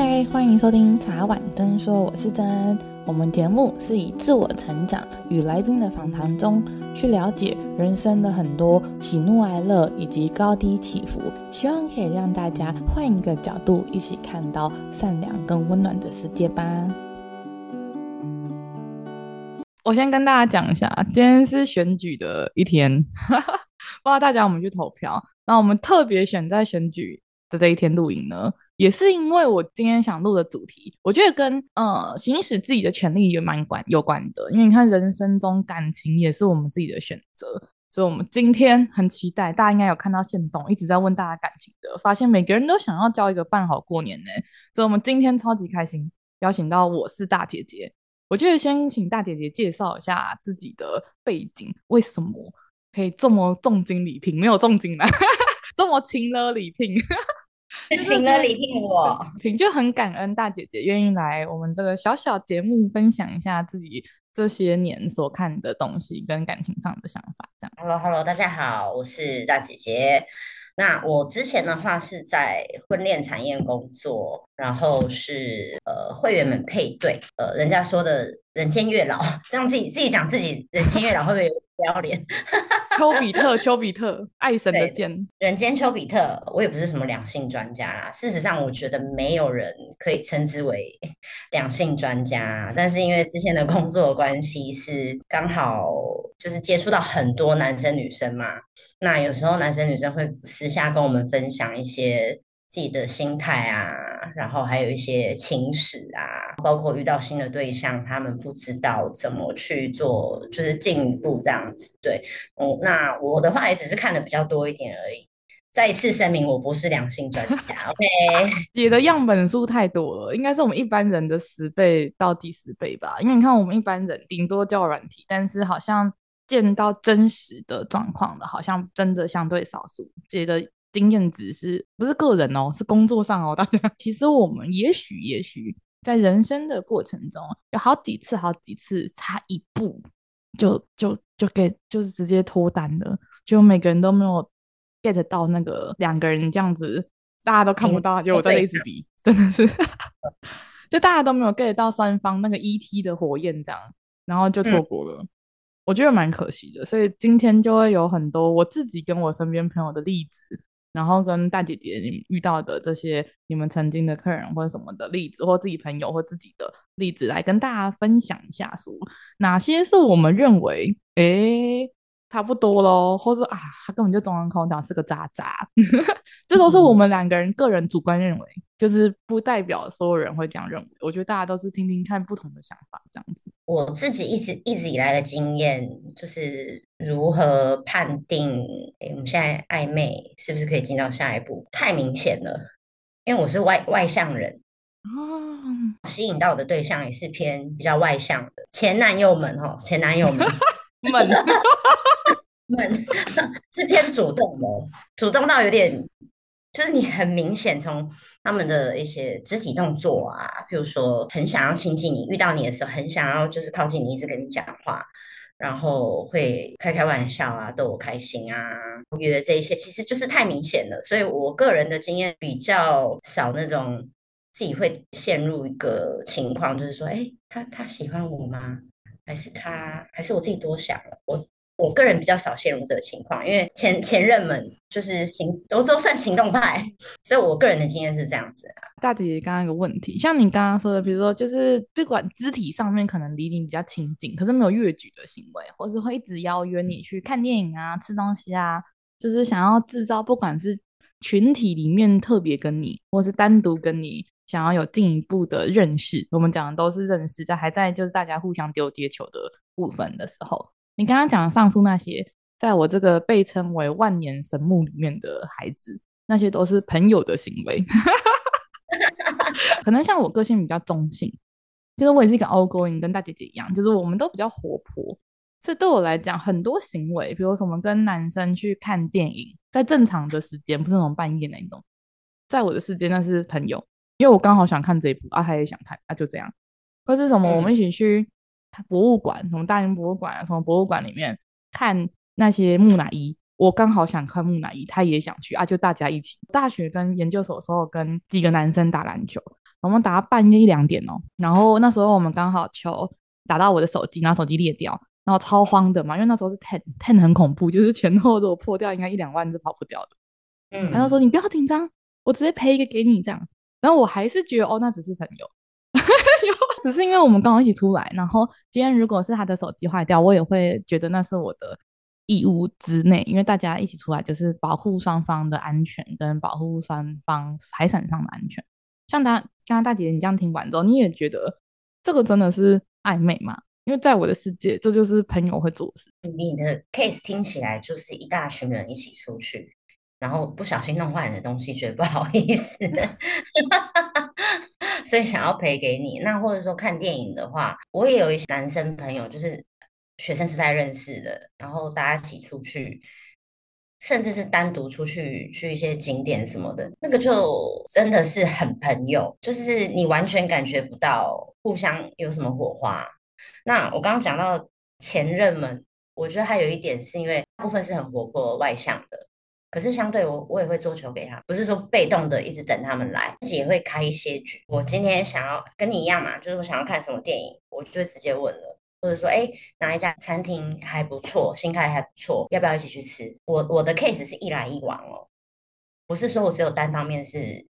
嗨，欢迎收听茶碗真说，我是真。我们节目是以自我成长与来宾的访谈中，去了解人生的很多喜怒哀乐以及高低起伏，希望可以让大家换一个角度，一起看到善良跟温暖的世界吧。我先跟大家讲一下，今天是选举的一天，不知道大家有没有去投票？那我们特别选在选举的这一天录影呢？也是因为我今天想录的主题，我觉得跟呃行使自己的权利也蛮关有关的。因为你看，人生中感情也是我们自己的选择，所以我们今天很期待。大家应该有看到线动，一直在问大家感情的，发现每个人都想要交一个伴好过年呢。所以我们今天超级开心，邀请到我是大姐姐。我觉得先请大姐姐介绍一下自己的背景，为什么可以这么重金礼聘？没有重金吗？这么情勒礼聘？请了礼聘我，品就很感恩大姐姐愿意来我们这个小小节目分享一下自己这些年所看的东西跟感情上的想法。这样，Hello Hello，大家好，我是大姐姐。那我之前的话是在婚恋产业工作，然后是呃会员们配对，呃人家说的人间月老，这样自己自己讲自己人间月老会不会有不要脸？丘比特，丘比特，爱神的箭，人间丘比特。我也不是什么两性专家啦。事实上，我觉得没有人可以称之为 两性专家。但是因为之前的工作关系，是刚好就是接触到很多男生女生嘛。那有时候男生女生会私下跟我们分享一些自己的心态啊，然后还有一些情史啊，包括遇到新的对象，他们不知道怎么去做，就是进一步这样子。对，嗯，那我的话也只是看的比较多一点而已。再一次声明，我不是两性专家。OK，姐的样本数太多了，应该是我们一般人的十倍到第十倍吧。因为你看，我们一般人顶多叫软体，但是好像见到真实的状况的，好像真的相对少数。姐的。经验值是不是个人哦？是工作上哦，大家。其实我们也许也许在人生的过程中，有好几次好几次差一步就就就给就是直接脱单了，就每个人都没有 get 到那个两个人这样子，大家都看不到，就我在一直比，真的是，就大家都没有 get 到三方那个 ET 的火焰这样，然后就错过了，嗯、我觉得蛮可惜的。所以今天就会有很多我自己跟我身边朋友的例子。然后跟大姐姐你遇到的这些你们曾经的客人或者什么的例子，或自己朋友或自己的例子来跟大家分享一下，说哪些是我们认为诶差不多咯，或者啊他根本就中央空调是个渣渣，这都是我们两个人个人主观认为，就是不代表所有人会这样认为。我觉得大家都是听听看不同的想法这样子。我自己一直一直以来的经验就是如何判定，诶我们现在暧昧是不是可以进到下一步？太明显了，因为我是外外向人哦，吸引到我的对象也是偏比较外向的前男友们哦，前男友们 们。们是偏主动的，主动到有点，就是你很明显从他们的一些肢体动作啊，譬如说很想要亲近你，遇到你的时候很想要就是靠近你，一直跟你讲话，然后会开开玩笑啊，逗我开心啊，约这一些其实就是太明显了，所以我个人的经验比较少那种自己会陷入一个情况，就是说，哎，他他喜欢我吗？还是他还是我自己多想了？我。我个人比较少陷入这个情况，因为前前任们就是行都都算行动派，所以我个人的经验是这样子。大姐姐刚刚有个问题，像你刚刚说的，比如说就是不管肢体上面可能离你比较亲近，可是没有越矩的行为，或是会一直邀约你去看电影啊、吃东西啊，就是想要制造不管是群体里面特别跟你，或是单独跟你想要有进一步的认识，我们讲的都是认识，在还在就是大家互相丢接球的部分的时候。你刚刚讲的上述那些，在我这个被称为万年神木里面的孩子，那些都是朋友的行为。可能像我个性比较中性，就是我也是一个 outgoing，跟大姐姐一样，就是我们都比较活泼，所以对我来讲，很多行为，比如说我们跟男生去看电影，在正常的时间，不是那种半夜那种，在我的世界那是朋友，因为我刚好想看这一部，啊，他也想看，啊，就这样，或是什么，我们一起去。嗯博物馆，什么大英博物馆啊，什么博物馆里面看那些木乃伊，我刚好想看木乃伊，他也想去啊，就大家一起。大学跟研究所的时候，跟几个男生打篮球，我们打到半夜一两点哦。然后那时候我们刚好球打到我的手机，然后手机裂掉，然后超慌的嘛，因为那时候是 ten ten 很恐怖，就是前后如果破掉，应该一两万是跑不掉的。嗯，他就说你不要紧张，我直接赔一个给你这样。然后我还是觉得哦，那只是朋友，只是因为我们刚好一起出来。然后今天如果是他的手机坏掉，我也会觉得那是我的义务之内，因为大家一起出来就是保护双方的安全跟保护双方财产上的安全。像他刚刚大姐你这样听完之后，你也觉得这个真的是暧昧吗？因为在我的世界，这就是朋友会做的事。你的 case 听起来就是一大群人一起出去。然后不小心弄坏你的东西，觉得不好意思，所以想要赔给你。那或者说看电影的话，我也有一些男生朋友，就是学生时代认识的，然后大家一起出去，甚至是单独出去去一些景点什么的，那个就真的是很朋友，就是你完全感觉不到互相有什么火花。那我刚刚讲到前任们，我觉得还有一点是因为大部分是很活泼外向的。可是相对我，我也会做球给他，不是说被动的一直等他们来，自己也会开一些局。我今天想要跟你一样嘛，就是我想要看什么电影，我就会直接问了，或者说，哎，哪一家餐厅还不错，新开还不错，要不要一起去吃？我我的 case 是一来一往哦，不是说我只有单方面是。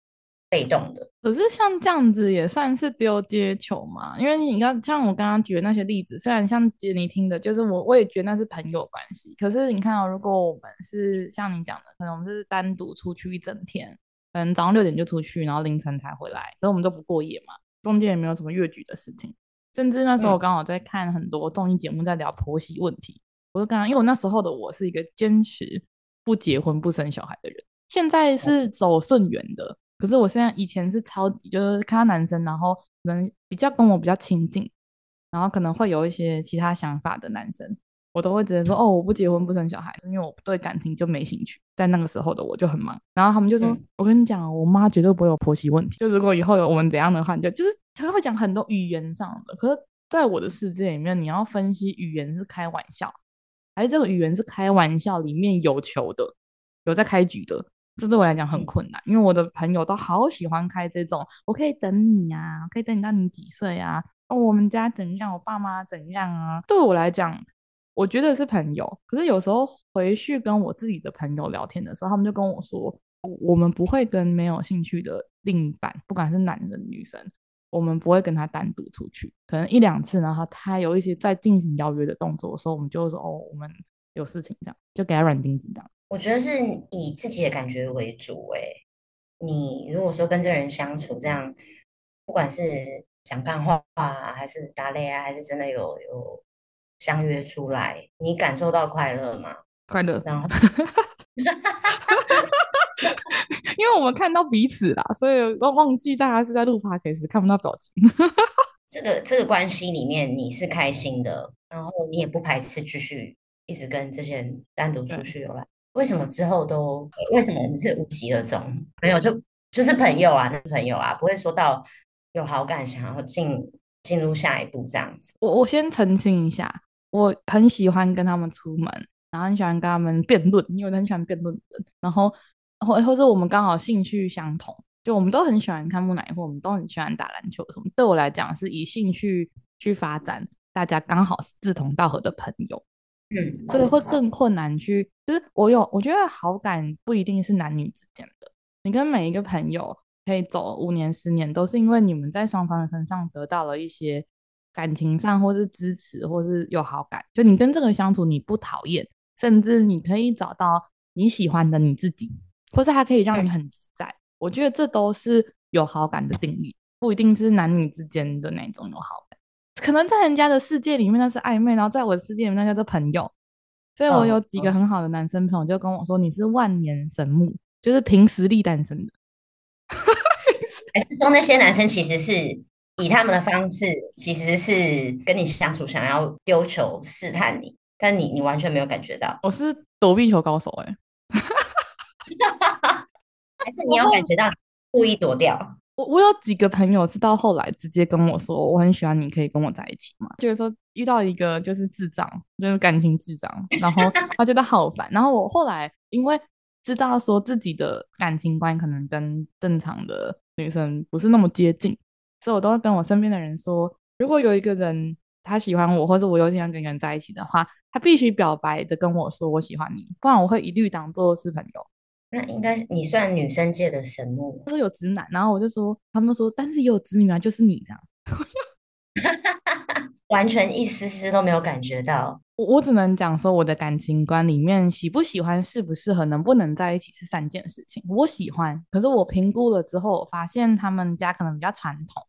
被动的，可是像这样子也算是丢接球嘛？因为你看，像我刚刚举的那些例子，虽然像杰尼听的，就是我我也觉得那是朋友关系。可是你看哦，如果我们是像你讲的，可能我们是单独出去一整天，可能早上六点就出去，然后凌晨才回来，所以我们都不过夜嘛，中间也没有什么越矩的事情。甚至那时候我刚好在看很多综艺节目，在聊婆媳问题，嗯、我就刚刚，因为我那时候的我是一个坚持不结婚不生小孩的人，现在是走顺缘的。可是我现在以前是超级，就是看到男生，然后可能比较跟我比较亲近，然后可能会有一些其他想法的男生，我都会直接说 哦，我不结婚不生小孩，是因为我对感情就没兴趣。在那个时候的我就很忙，然后他们就说，嗯、我跟你讲，我妈绝对不会有婆媳问题。就如果以后有我们怎样的话，就就是他会讲很多语言上的。可是在我的世界里面，你要分析语言是开玩笑，还是这个语言是开玩笑里面有求的，有在开局的。这对我来讲很困难，因为我的朋友都好喜欢开这种，我可以等你呀，可以等你到你几岁呀？哦，我们家怎样，我爸妈怎样啊？对我来讲，我觉得是朋友。可是有时候回去跟我自己的朋友聊天的时候，他们就跟我说，我们不会跟没有兴趣的另一半，不管是男的女生，我们不会跟他单独出去，可能一两次，然后他有一些在进行邀约的动作的时候，我们就说哦，我们有事情这样，就给他软钉子这样。我觉得是以自己的感觉为主，哎，你如果说跟这个人相处这样，不管是讲干话啊，还是打擂啊，还是真的有有相约出来，你感受到快乐吗？快乐，然后，因为我们看到彼此啦，所以忘忘记大家是在录 podcast 看不到表情。这个这个关系里面你是开心的，然后你也不排斥继续一直跟这些人单独出去游览。为什么之后都为什么你是无疾而终？没有就就是朋友啊，那朋友啊，不会说到有好感，想要进进入下一步这样子。我我先澄清一下，我很喜欢跟他们出门，然后很喜欢跟他们辩论，因为我很喜欢辩论。然后或或者我们刚好兴趣相同，就我们都很喜欢看木乃伊，或我们都很喜欢打篮球什么。对我来讲，是以兴趣去发展，大家刚好是志同道合的朋友。嗯，所以会更困难去，就是我有，我觉得好感不一定是男女之间的，你跟每一个朋友可以走五年、十年，都是因为你们在双方的身上得到了一些感情上，或是支持，或是有好感。就你跟这个相处，你不讨厌，甚至你可以找到你喜欢的你自己，或是还可以让你很自在。我觉得这都是有好感的定义，不一定是男女之间的那种有好感。可能在人家的世界里面那是暧昧，然后在我的世界里面那叫做朋友。所以我有几个很好的男生朋友就跟我说：“你是万年神木，就是凭实力单身的。”还是说那些男生其实是以他们的方式，其实是跟你相处，想要丢球试探你，但你你完全没有感觉到。我是躲避球高手哎、欸，还是你有感觉到故意躲掉？我我有几个朋友是到后来直接跟我说，我很喜欢你，可以跟我在一起嘛？就是说遇到一个就是智障，就是感情智障，然后 他觉得好烦。然后我后来因为知道说自己的感情观可能跟正常的女生不是那么接近，所以我都会跟我身边的人说，如果有一个人他喜欢我，或者我有一天要跟人在一起的话，他必须表白的跟我说我喜欢你，不然我会一律当做是朋友。那应该是你算女生界的神木。他说有直男，然后我就说，他们说，但是也有直女啊，就是你这样。完全一丝丝都没有感觉到。我我只能讲说，我的感情观里面，喜不喜欢、适不适合、能不能在一起是三件事情。我喜欢，可是我评估了之后，我发现他们家可能比较传统，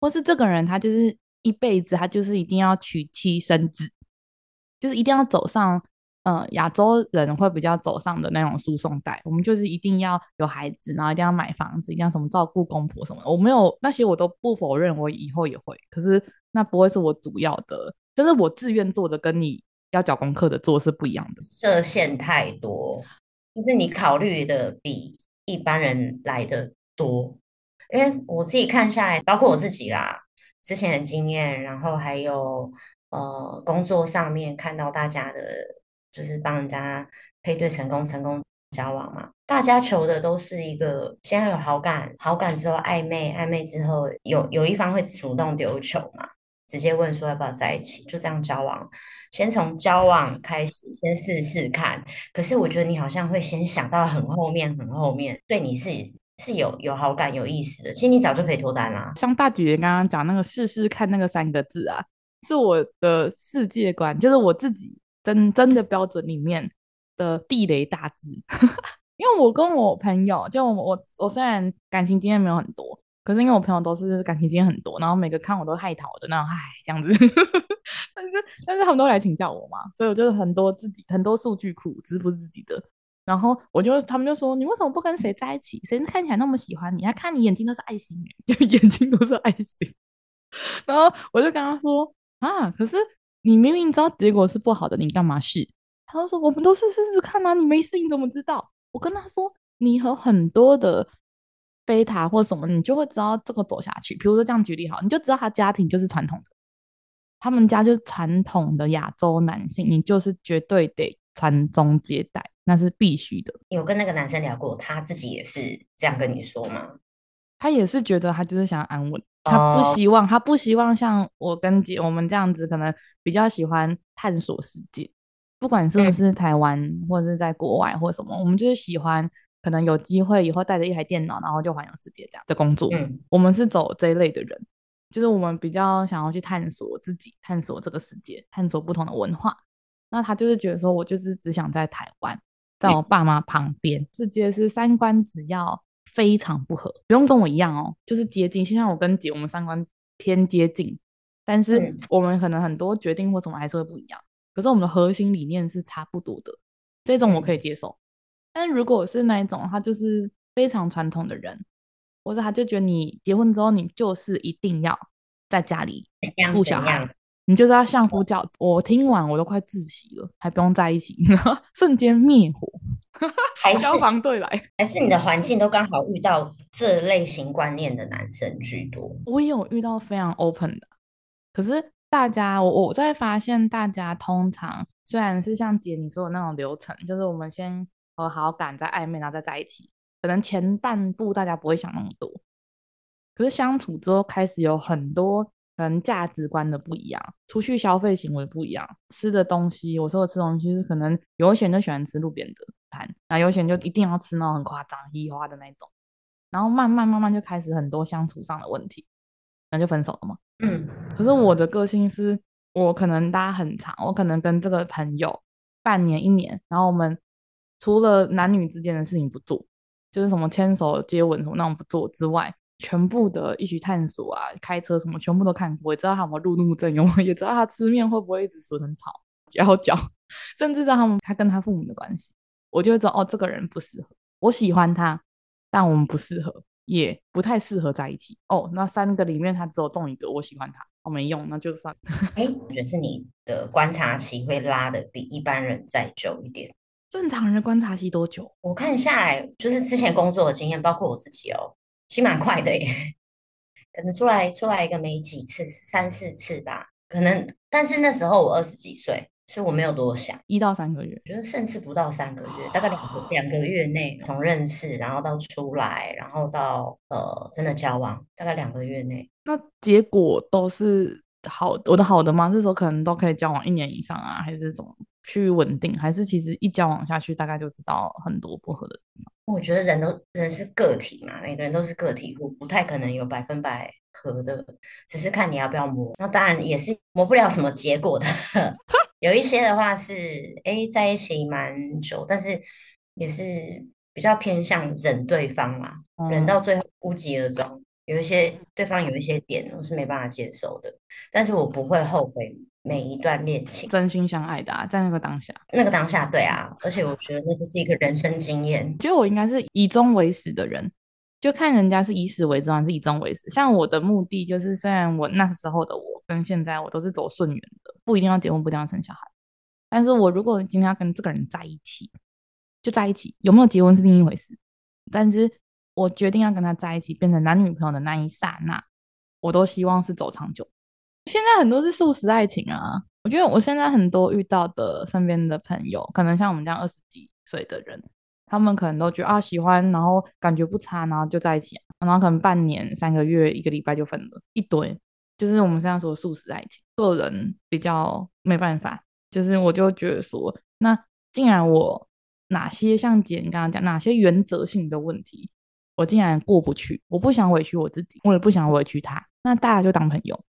或是这个人他就是一辈子，他就是一定要娶妻生子，就是一定要走上。嗯，亚洲人会比较走上的那种输送带，我们就是一定要有孩子，然后一定要买房子，一定要什么照顾公婆什么的。我没有那些，我都不否认，我以后也会。可是那不会是我主要的，就是我自愿做的，跟你要缴功课的做是不一样的。设限太多，就是你考虑的比一般人来的多。因为我自己看下来，包括我自己啦，之前的经验，然后还有呃工作上面看到大家的。就是帮人家配对成功，成功交往嘛。大家求的都是一个先要有好感，好感之后暧昧，暧昧之后有有一方会主动丢球嘛，直接问说要不要在一起，就这样交往。先从交往开始，先试试看。可是我觉得你好像会先想到很后面，很后面，对你是是有有好感、有意思的。其实你早就可以脱单啦。像大姐姐刚刚讲那个试试看那个三个字啊，是我的世界观，就是我自己。真真的标准里面的地雷大字，因为我跟我朋友，就我我我虽然感情经验没有很多，可是因为我朋友都是感情经验很多，然后每个看我都害讨的那种，唉，这样子。但是但是他们都来请教我嘛，所以我就是很多自己很多数据库，支付自己的。然后我就他们就说，你为什么不跟谁在一起？谁看起来那么喜欢你？他看你眼睛都是爱心，就眼睛都是爱心。然后我就跟他说啊，可是。你明明知道结果是不好的，你干嘛试？他就说：“我们都是试试看啊，你没试你怎么知道？”我跟他说：“你和很多的贝塔或什么，你就会知道这个走下去。比如说这样举例好，你就知道他家庭就是传统的，他们家就是传统的亚洲男性，你就是绝对得传宗接代，那是必须的。”有跟那个男生聊过，他自己也是这样跟你说吗？他也是觉得他就是想安稳。他不希望，他不希望像我跟姐我们这样子，可能比较喜欢探索世界，不管是不是台湾或者是在国外或什么，我们就是喜欢可能有机会以后带着一台电脑，然后就环游世界这样的工作。嗯我们是走这一类的人，就是我们比较想要去探索自己，探索这个世界，探索不同的文化。那他就是觉得说，我就是只想在台湾，在我爸妈旁边，世界是三观只要。非常不合，不用跟我一样哦，就是接近。就像我跟姐，我们三观偏接近，但是我们可能很多决定或什么还是会不一样。可是我们的核心理念是差不多的，这种我可以接受。但如果是那一种，他就是非常传统的人，或者他就觉得你结婚之后，你就是一定要在家里顾小孩，你就是要相夫教子。我听完我都快窒息了，还不用在一起，瞬间灭火。还消防队来，还是你的环境都刚好遇到这类型观念的男生居多？我也有遇到非常 open 的，可是大家我我在发现，大家通常虽然是像姐你说的那种流程，就是我们先和好感，再暧昧，然后再在一起，可能前半部大家不会想那么多，可是相处之后开始有很多。可能价值观的不一样，出去消费行为不一样，吃的东西，我说的吃东西是可能有些人就喜欢吃路边的餐，那有些人就一定要吃那种很夸张、异化的那种，然后慢慢慢慢就开始很多相处上的问题，那就分手了嘛。嗯，可是我的个性是，我可能大家很长，我可能跟这个朋友半年一年，然后我们除了男女之间的事情不做，就是什么牵手、接吻什么那种不做之外。全部的一起探索啊，开车什么全部都看过，也知道他有没有路怒症，有没有也知道他吃面会不会一直说很吵，然后脚，甚至知道他们他跟他父母的关系，我就会知道哦，这个人不适合，我喜欢他，但我们不适合，也不太适合在一起。哦，那三个里面他只有中一个，我喜欢他，我没用，那就算。哎，我觉得是你的观察期会拉的比一般人再久一点。正常人的观察期多久？我看下来，就是之前工作的经验，包括我自己哦。其实蛮快的耶，可能出来出来一个没几次，三四次吧，可能。但是那时候我二十几岁，所以我没有多想，一到三个月，我觉得甚至不到三个月，大概两个两个月内从认识，然后到出来，然后到呃真的交往，大概两个月内。那结果都是好，我的好的吗？这时候可能都可以交往一年以上啊，还是什么趋于稳定？还是其实一交往下去，大概就知道很多不合的地方？我觉得人都人是个体嘛，每个人都是个体户，不太可能有百分百合的，只是看你要不要磨。那当然也是磨不了什么结果的。有一些的话是哎在一起蛮久，但是也是比较偏向忍对方嘛，嗯、忍到最后无疾而终。有一些对方有一些点我是没办法接受的，但是我不会后悔每一段恋情，真心相爱的啊，在那个当下，那个当下对啊，而且我觉得那就是一个人生经验。觉得我应该是以终为始的人，就看人家是以始为终还是以终为始。像我的目的就是，虽然我那时候的我跟现在我都是走顺缘的，不一定要结婚，不一定要生小孩，但是我如果今天要跟这个人在一起，就在一起，有没有结婚是另一回事，但是。我决定要跟他在一起，变成男女朋友的那一刹那，我都希望是走长久。现在很多是素食爱情啊，我觉得我现在很多遇到的身边的朋友，可能像我们这样二十几岁的人，他们可能都觉得啊喜欢，然后感觉不差，然后就在一起，然后可能半年、三个月、一个礼拜就分了，一堆，就是我们现在说素食爱情。个人比较没办法，就是我就觉得说，那既然我哪些像姐你刚刚讲哪些原则性的问题。我竟然过不去，我不想委屈我自己，我也不想委屈他。那大家就当朋友。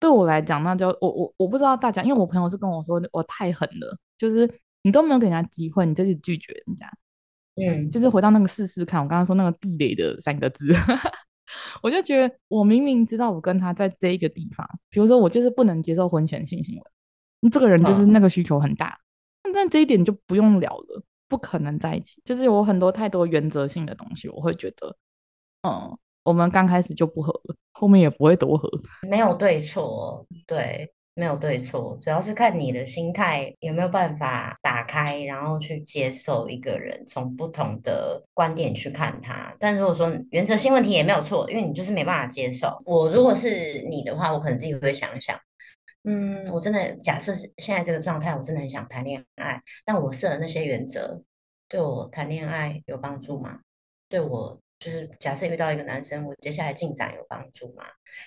对我来讲，那就我我我不知道大家，因为我朋友是跟我说我太狠了，就是你都没有给人家机会，你就去拒绝人家。嗯，就是回到那个试试看，我刚刚说那个地雷的三个字，我就觉得我明明知道我跟他在这一个地方，比如说我就是不能接受婚前性行为，你这个人就是那个需求很大，嗯、但这一点就不用聊了。不可能在一起，就是有很多太多原则性的东西，我会觉得，嗯，我们刚开始就不合了，后面也不会多合。没有对错，对，没有对错，主要是看你的心态有没有办法打开，然后去接受一个人，从不同的观点去看他。但如果说原则性问题也没有错，因为你就是没办法接受。我如果是你的话，我可能自己会想一想。嗯，我真的假设是现在这个状态，我真的很想谈恋爱，但我设的那些原则对我谈恋爱有帮助吗？对我就是假设遇到一个男生，我接下来进展有帮助吗？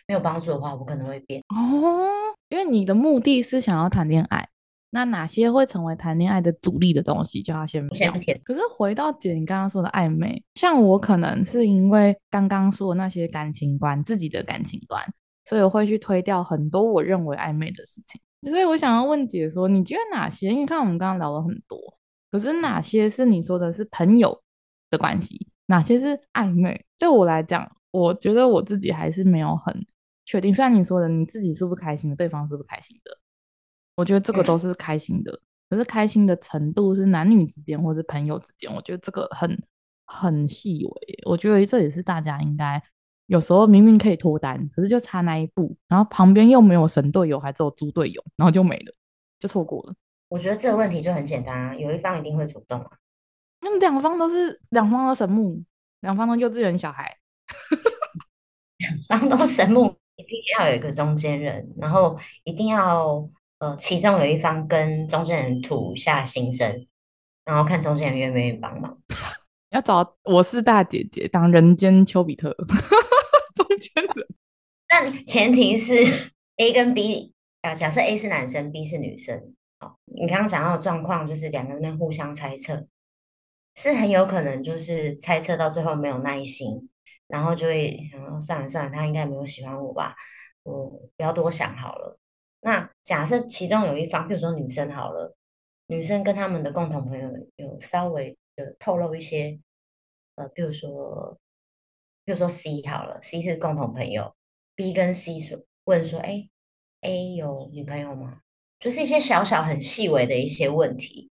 没有帮助的话，我可能会变。哦，因为你的目的是想要谈恋爱，那哪些会成为谈恋爱的阻力的东西，就要先先填。可是回到姐你刚刚说的暧昧，像我可能是因为刚刚说的那些感情观，自己的感情观。所以我会去推掉很多我认为暧昧的事情，所以我想要问姐说，你觉得哪些？因为看我们刚刚聊了很多，可是哪些是你说的是朋友的关系，哪些是暧昧？对我来讲，我觉得我自己还是没有很确定。虽然你说的你自己是不开心的，对方是不开心的，我觉得这个都是开心的，可是开心的程度是男女之间或是朋友之间，我觉得这个很很细微。我觉得这也是大家应该。有时候明明可以脱单，可是就差那一步，然后旁边又没有神队友，还只有猪队友，然后就没了，就错过了。我觉得这个问题就很简单啊，有一方一定会主动啊。那么两方都是两方都神木，两方都幼稚园小孩，两方都神木，一定要有一个中间人，然后一定要呃，其中有一方跟中间人吐下心声，然后看中间人愿不愿意帮忙。要找我是大姐姐当人间丘比特，中间人。但前提是 A 跟 B 啊，假设 A 是男生，B 是女生。好，你刚刚讲到的状况就是两个人互相猜测，是很有可能就是猜测到最后没有耐心，然后就会嗯，算了算了，他应该没有喜欢我吧，我不要多想好了。那假设其中有一方，比如说女生好了，女生跟他们的共同朋友有稍微。的透露一些，呃，比如说，比如说 C 好了，C 是共同朋友，B 跟 C 说问说，哎，A 有女朋友吗？就是一些小小很细微的一些问题，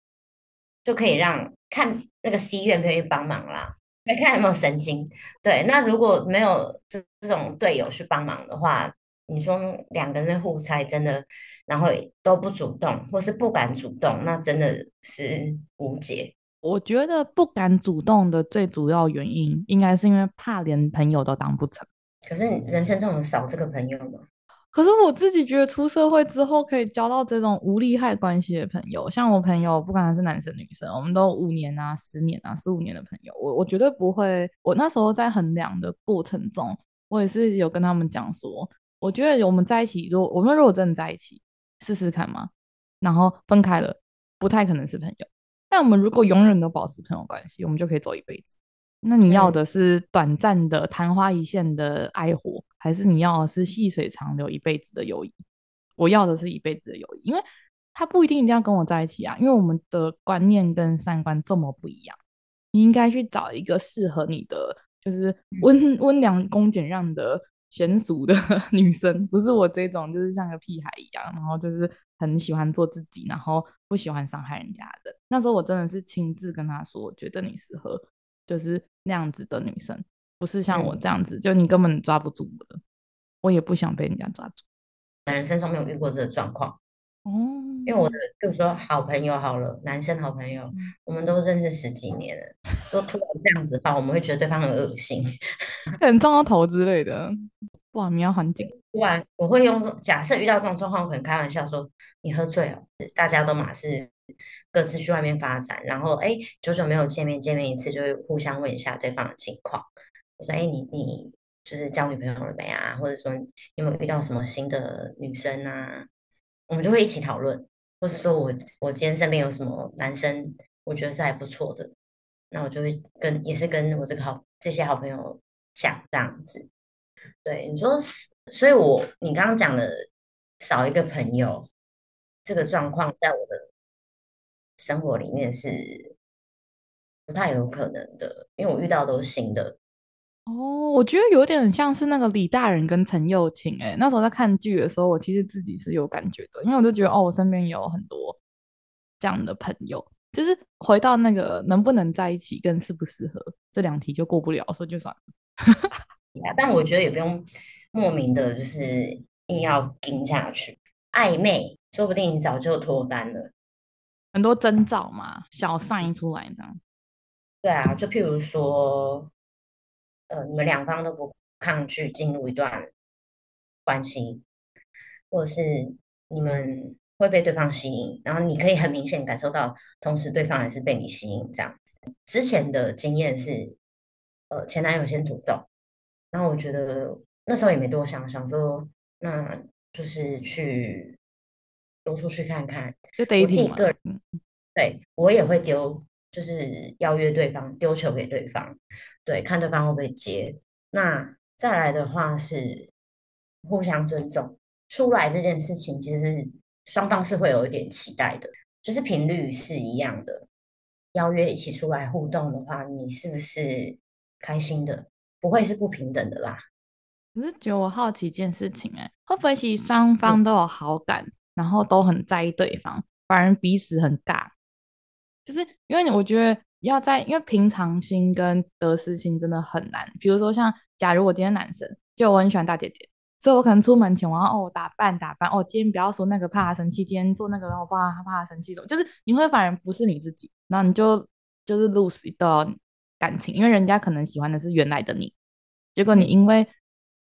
就可以让看那个 C 愿不愿意帮忙啦，来看有没有神经。对，那如果没有这这种队友去帮忙的话，你说两个人互猜真的，然后都不主动，或是不敢主动，那真的是无解。我觉得不敢主动的最主要原因，应该是因为怕连朋友都当不成。可是你人生中有少这个朋友吗？可是我自己觉得出社会之后可以交到这种无利害关系的朋友，像我朋友，不管他是男生女生，我们都五年啊、十年啊、十五年的朋友，我我绝对不会。我那时候在衡量的过程中，我也是有跟他们讲说，我觉得我们在一起，如果我们如果真的在一起，试试看嘛。然后分开了，不太可能是朋友。但我们如果永远都保持朋友关系，我们就可以走一辈子。那你要的是短暂的昙花一现的爱火，还是你要的是细水长流一辈子的友谊？我要的是一辈子的友谊，因为他不一定一定要跟我在一起啊，因为我们的观念跟三观这么不一样。你应该去找一个适合你的，就是温温良恭俭让的娴淑的 女生，不是我这种，就是像个屁孩一样，然后就是很喜欢做自己，然后不喜欢伤害人家的。那时候我真的是亲自跟他说，我觉得你适合。就是那样子的女生，不是像我这样子，嗯、就你根本抓不住我的，我也不想被人家抓住。男人身上没有遇过这个状况哦，因为我的，比如说好朋友好了，男生好朋友，嗯、我们都认识十几年了，都突然这样子吧，我们会觉得对方很恶心，很撞到头之类的。哇，你要很紧。突然，我会用假设遇到这种状况，我可能开玩笑说你喝醉了，大家都马是。各自去外面发展，然后哎，久久没有见面，见面一次就会互相问一下对方的情况。我说哎，你你就是交女朋友了没啊？或者说你有没有遇到什么新的女生啊？我们就会一起讨论，或是说我我今天身边有什么男生，我觉得是还不错的，那我就会跟也是跟我这个好这些好朋友讲这样子。对，你说，所以我你刚刚讲的少一个朋友这个状况，在我的。生活里面是不太有可能的，因为我遇到都是新的。哦，我觉得有点像是那个李大人跟陈又青。哎，那时候在看剧的时候，我其实自己是有感觉的，因为我就觉得哦，我身边有很多这样的朋友，就是回到那个能不能在一起跟适不适合这两题就过不了，所以就算了。但我觉得也不用莫名的，就是硬要盯下去，暧昧，说不定你早就脱单了。很多征兆嘛，小 sign 出来这样。对啊，就譬如说，呃，你们两方都不抗拒进入一段关系，或者是你们会被对方吸引，然后你可以很明显感受到，同时对方也是被你吸引这样子。之前的经验是，呃，前男友先主动，然后我觉得那时候也没多想，想说那就是去。多出去看看，就我自己个人，对我也会丢，就是邀约对方，丢球给对方，对，看对方会不会接。那再来的话是互相尊重，出来这件事情，其实双方是会有一点期待的，就是频率是一样的。邀约一起出来互动的话，你是不是开心的？不会是不平等的啦。我是觉得我好奇一件事情，哎，会不会其实双方都有好感？然后都很在意对方，反而彼此很尬，就是因为我觉得要在，因为平常心跟得失心真的很难。比如说像，假如我今天男生，就我很喜欢大姐姐，所以我可能出门前我要哦打扮打扮，哦今天不要说那个怕他生气，今天做那个我怕他怕他生气，什么就是你会反而不是你自己，然后你就就是 lose 一段感情，因为人家可能喜欢的是原来的你，结果你因为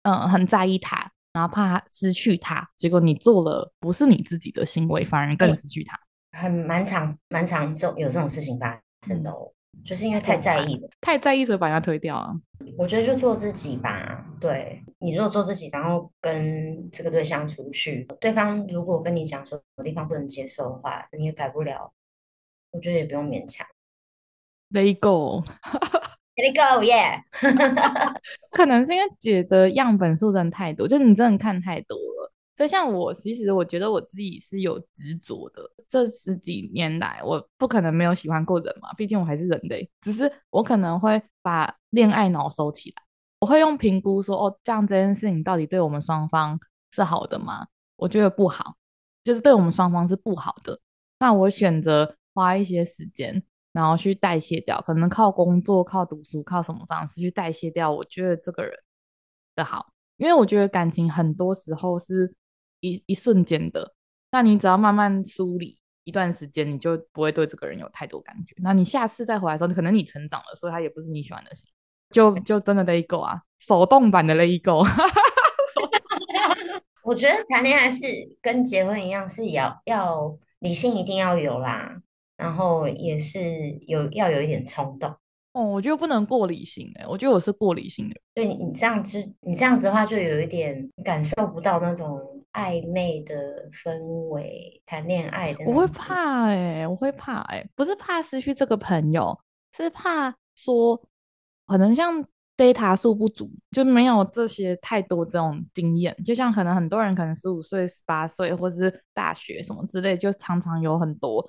嗯、呃、很在意他。然后怕失去他，结果你做了不是你自己的行为，反而更失去他。很蛮常蛮常这种有这种事情发生的，哦，就是因为太在意了，太在意所以把它推掉啊。我觉得就做自己吧。对，你如果做自己，然后跟这个对象出去，对方如果跟你讲说有地方不能接受的话，你也改不了，我觉得也不用勉强。Let it go。Let it go, yeah。可能是因为姐的样本数真的太多，就是你真的看太多了。所以像我，其实我觉得我自己是有执着的。这十几年来，我不可能没有喜欢过人嘛，毕竟我还是人类。只是我可能会把恋爱脑收起来，我会用评估说，哦，这样这件事情到底对我们双方是好的吗？我觉得不好，就是对我们双方是不好的。那我选择花一些时间。然后去代谢掉，可能靠工作、靠读书、靠什么方式去代谢掉。我觉得这个人的好，因为我觉得感情很多时候是一一瞬间的。那你只要慢慢梳理一段时间，你就不会对这个人有太多感觉。那你下次再回来的时候，可能你成长了，所以他也不是你喜欢的型，就就真的 let it go 啊，手动版的 let it go。我觉得谈恋爱是跟结婚一样，是要要理性一定要有啦，然后也是有要有一点冲动。哦，我觉得不能过理性哎，我觉得我是过理性的。对你，你这样子，你这样子的话，就有一点感受不到那种暧昧的氛围，谈恋爱的。我会怕哎，我会怕哎，不是怕失去这个朋友，是怕说可能像 data 数不足，就没有这些太多这种经验。就像可能很多人可能十五岁、十八岁，或者是大学什么之类，就常常有很多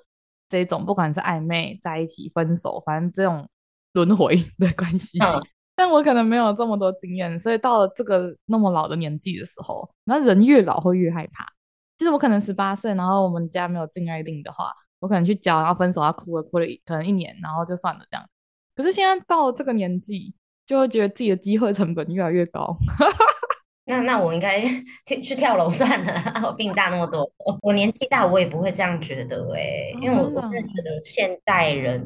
这种，不管是暧昧在一起、分手，反正这种。轮回 的关系，嗯，但我可能没有这么多经验，所以到了这个那么老的年纪的时候，那人越老会越害怕。其实我可能十八岁，然后我们家没有禁爱令的话，我可能去交，然后分手，要哭了哭了，可能一年，然后就算了这样。可是现在到了这个年纪，就会觉得自己的机会成本越来越高。那那我应该 去跳楼算了，我比你大那么多，我年纪大，我也不会这样觉得哎、因为我我真的觉得现代人。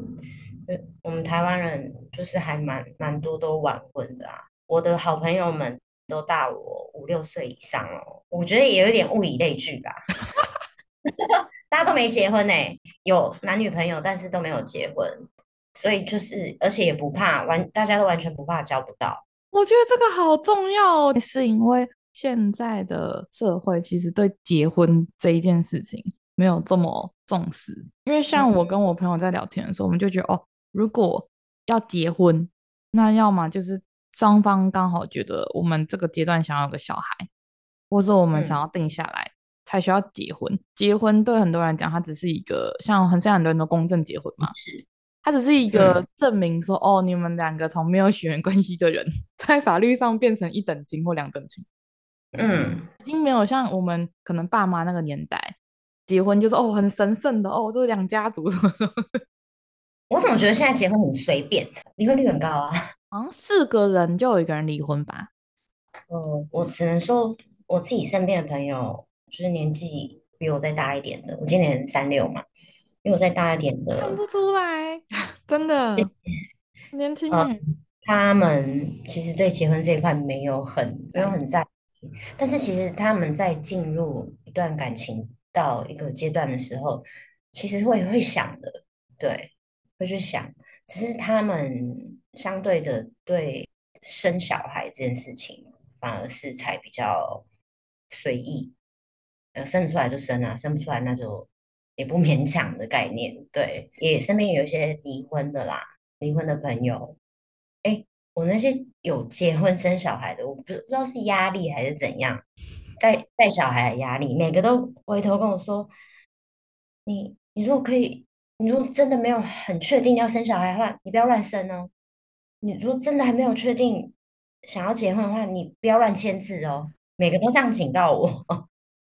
我们台湾人就是还蛮蛮多都晚婚的啊，我的好朋友们都大我五六岁以上哦，我觉得也有点物以类聚吧。大家都没结婚呢，有男女朋友，但是都没有结婚，所以就是而且也不怕完，大家都完全不怕交不到。我觉得这个好重要哦，是因为现在的社会其实对结婚这一件事情没有这么重视，因为像我跟我朋友在聊天的时候，我们就觉得哦。如果要结婚，那要么就是双方刚好觉得我们这个阶段想要有个小孩，或是我们想要定下来才需要结婚。嗯、结婚对很多人讲，它只是一个像很像很多人都公证结婚嘛，它只是一个证明说、嗯、哦，你们两个从没有血缘关系的人，在法律上变成一等亲或两等亲。嗯，已经没有像我们可能爸妈那个年代结婚就是哦很神圣的哦，这是两家族什么什么的。我怎么觉得现在结婚很随便，离婚率很高啊？好像四个人就有一个人离婚吧。呃，我只能说我自己身边的朋友，就是年纪比我再大一点的，我今年三六嘛，比我再大一点的，看不出来，真的年轻人、呃。他们其实对结婚这一块没有很没有很在意，但是其实他们在进入一段感情到一个阶段的时候，其实会会想的，对。会去想，只是他们相对的对生小孩这件事情，反而是才比较随意，呃，生得出来就生啊，生不出来那就也不勉强的概念。对，也身边有一些离婚的啦，离婚的朋友，哎，我那些有结婚生小孩的，我不不知道是压力还是怎样，带带小孩的压力，每个都回头跟我说，你你如果可以。你如果真的没有很确定要生小孩的话，你不要乱生哦。你如果真的还没有确定想要结婚的话，你不要乱签字哦。每个都这样警告我。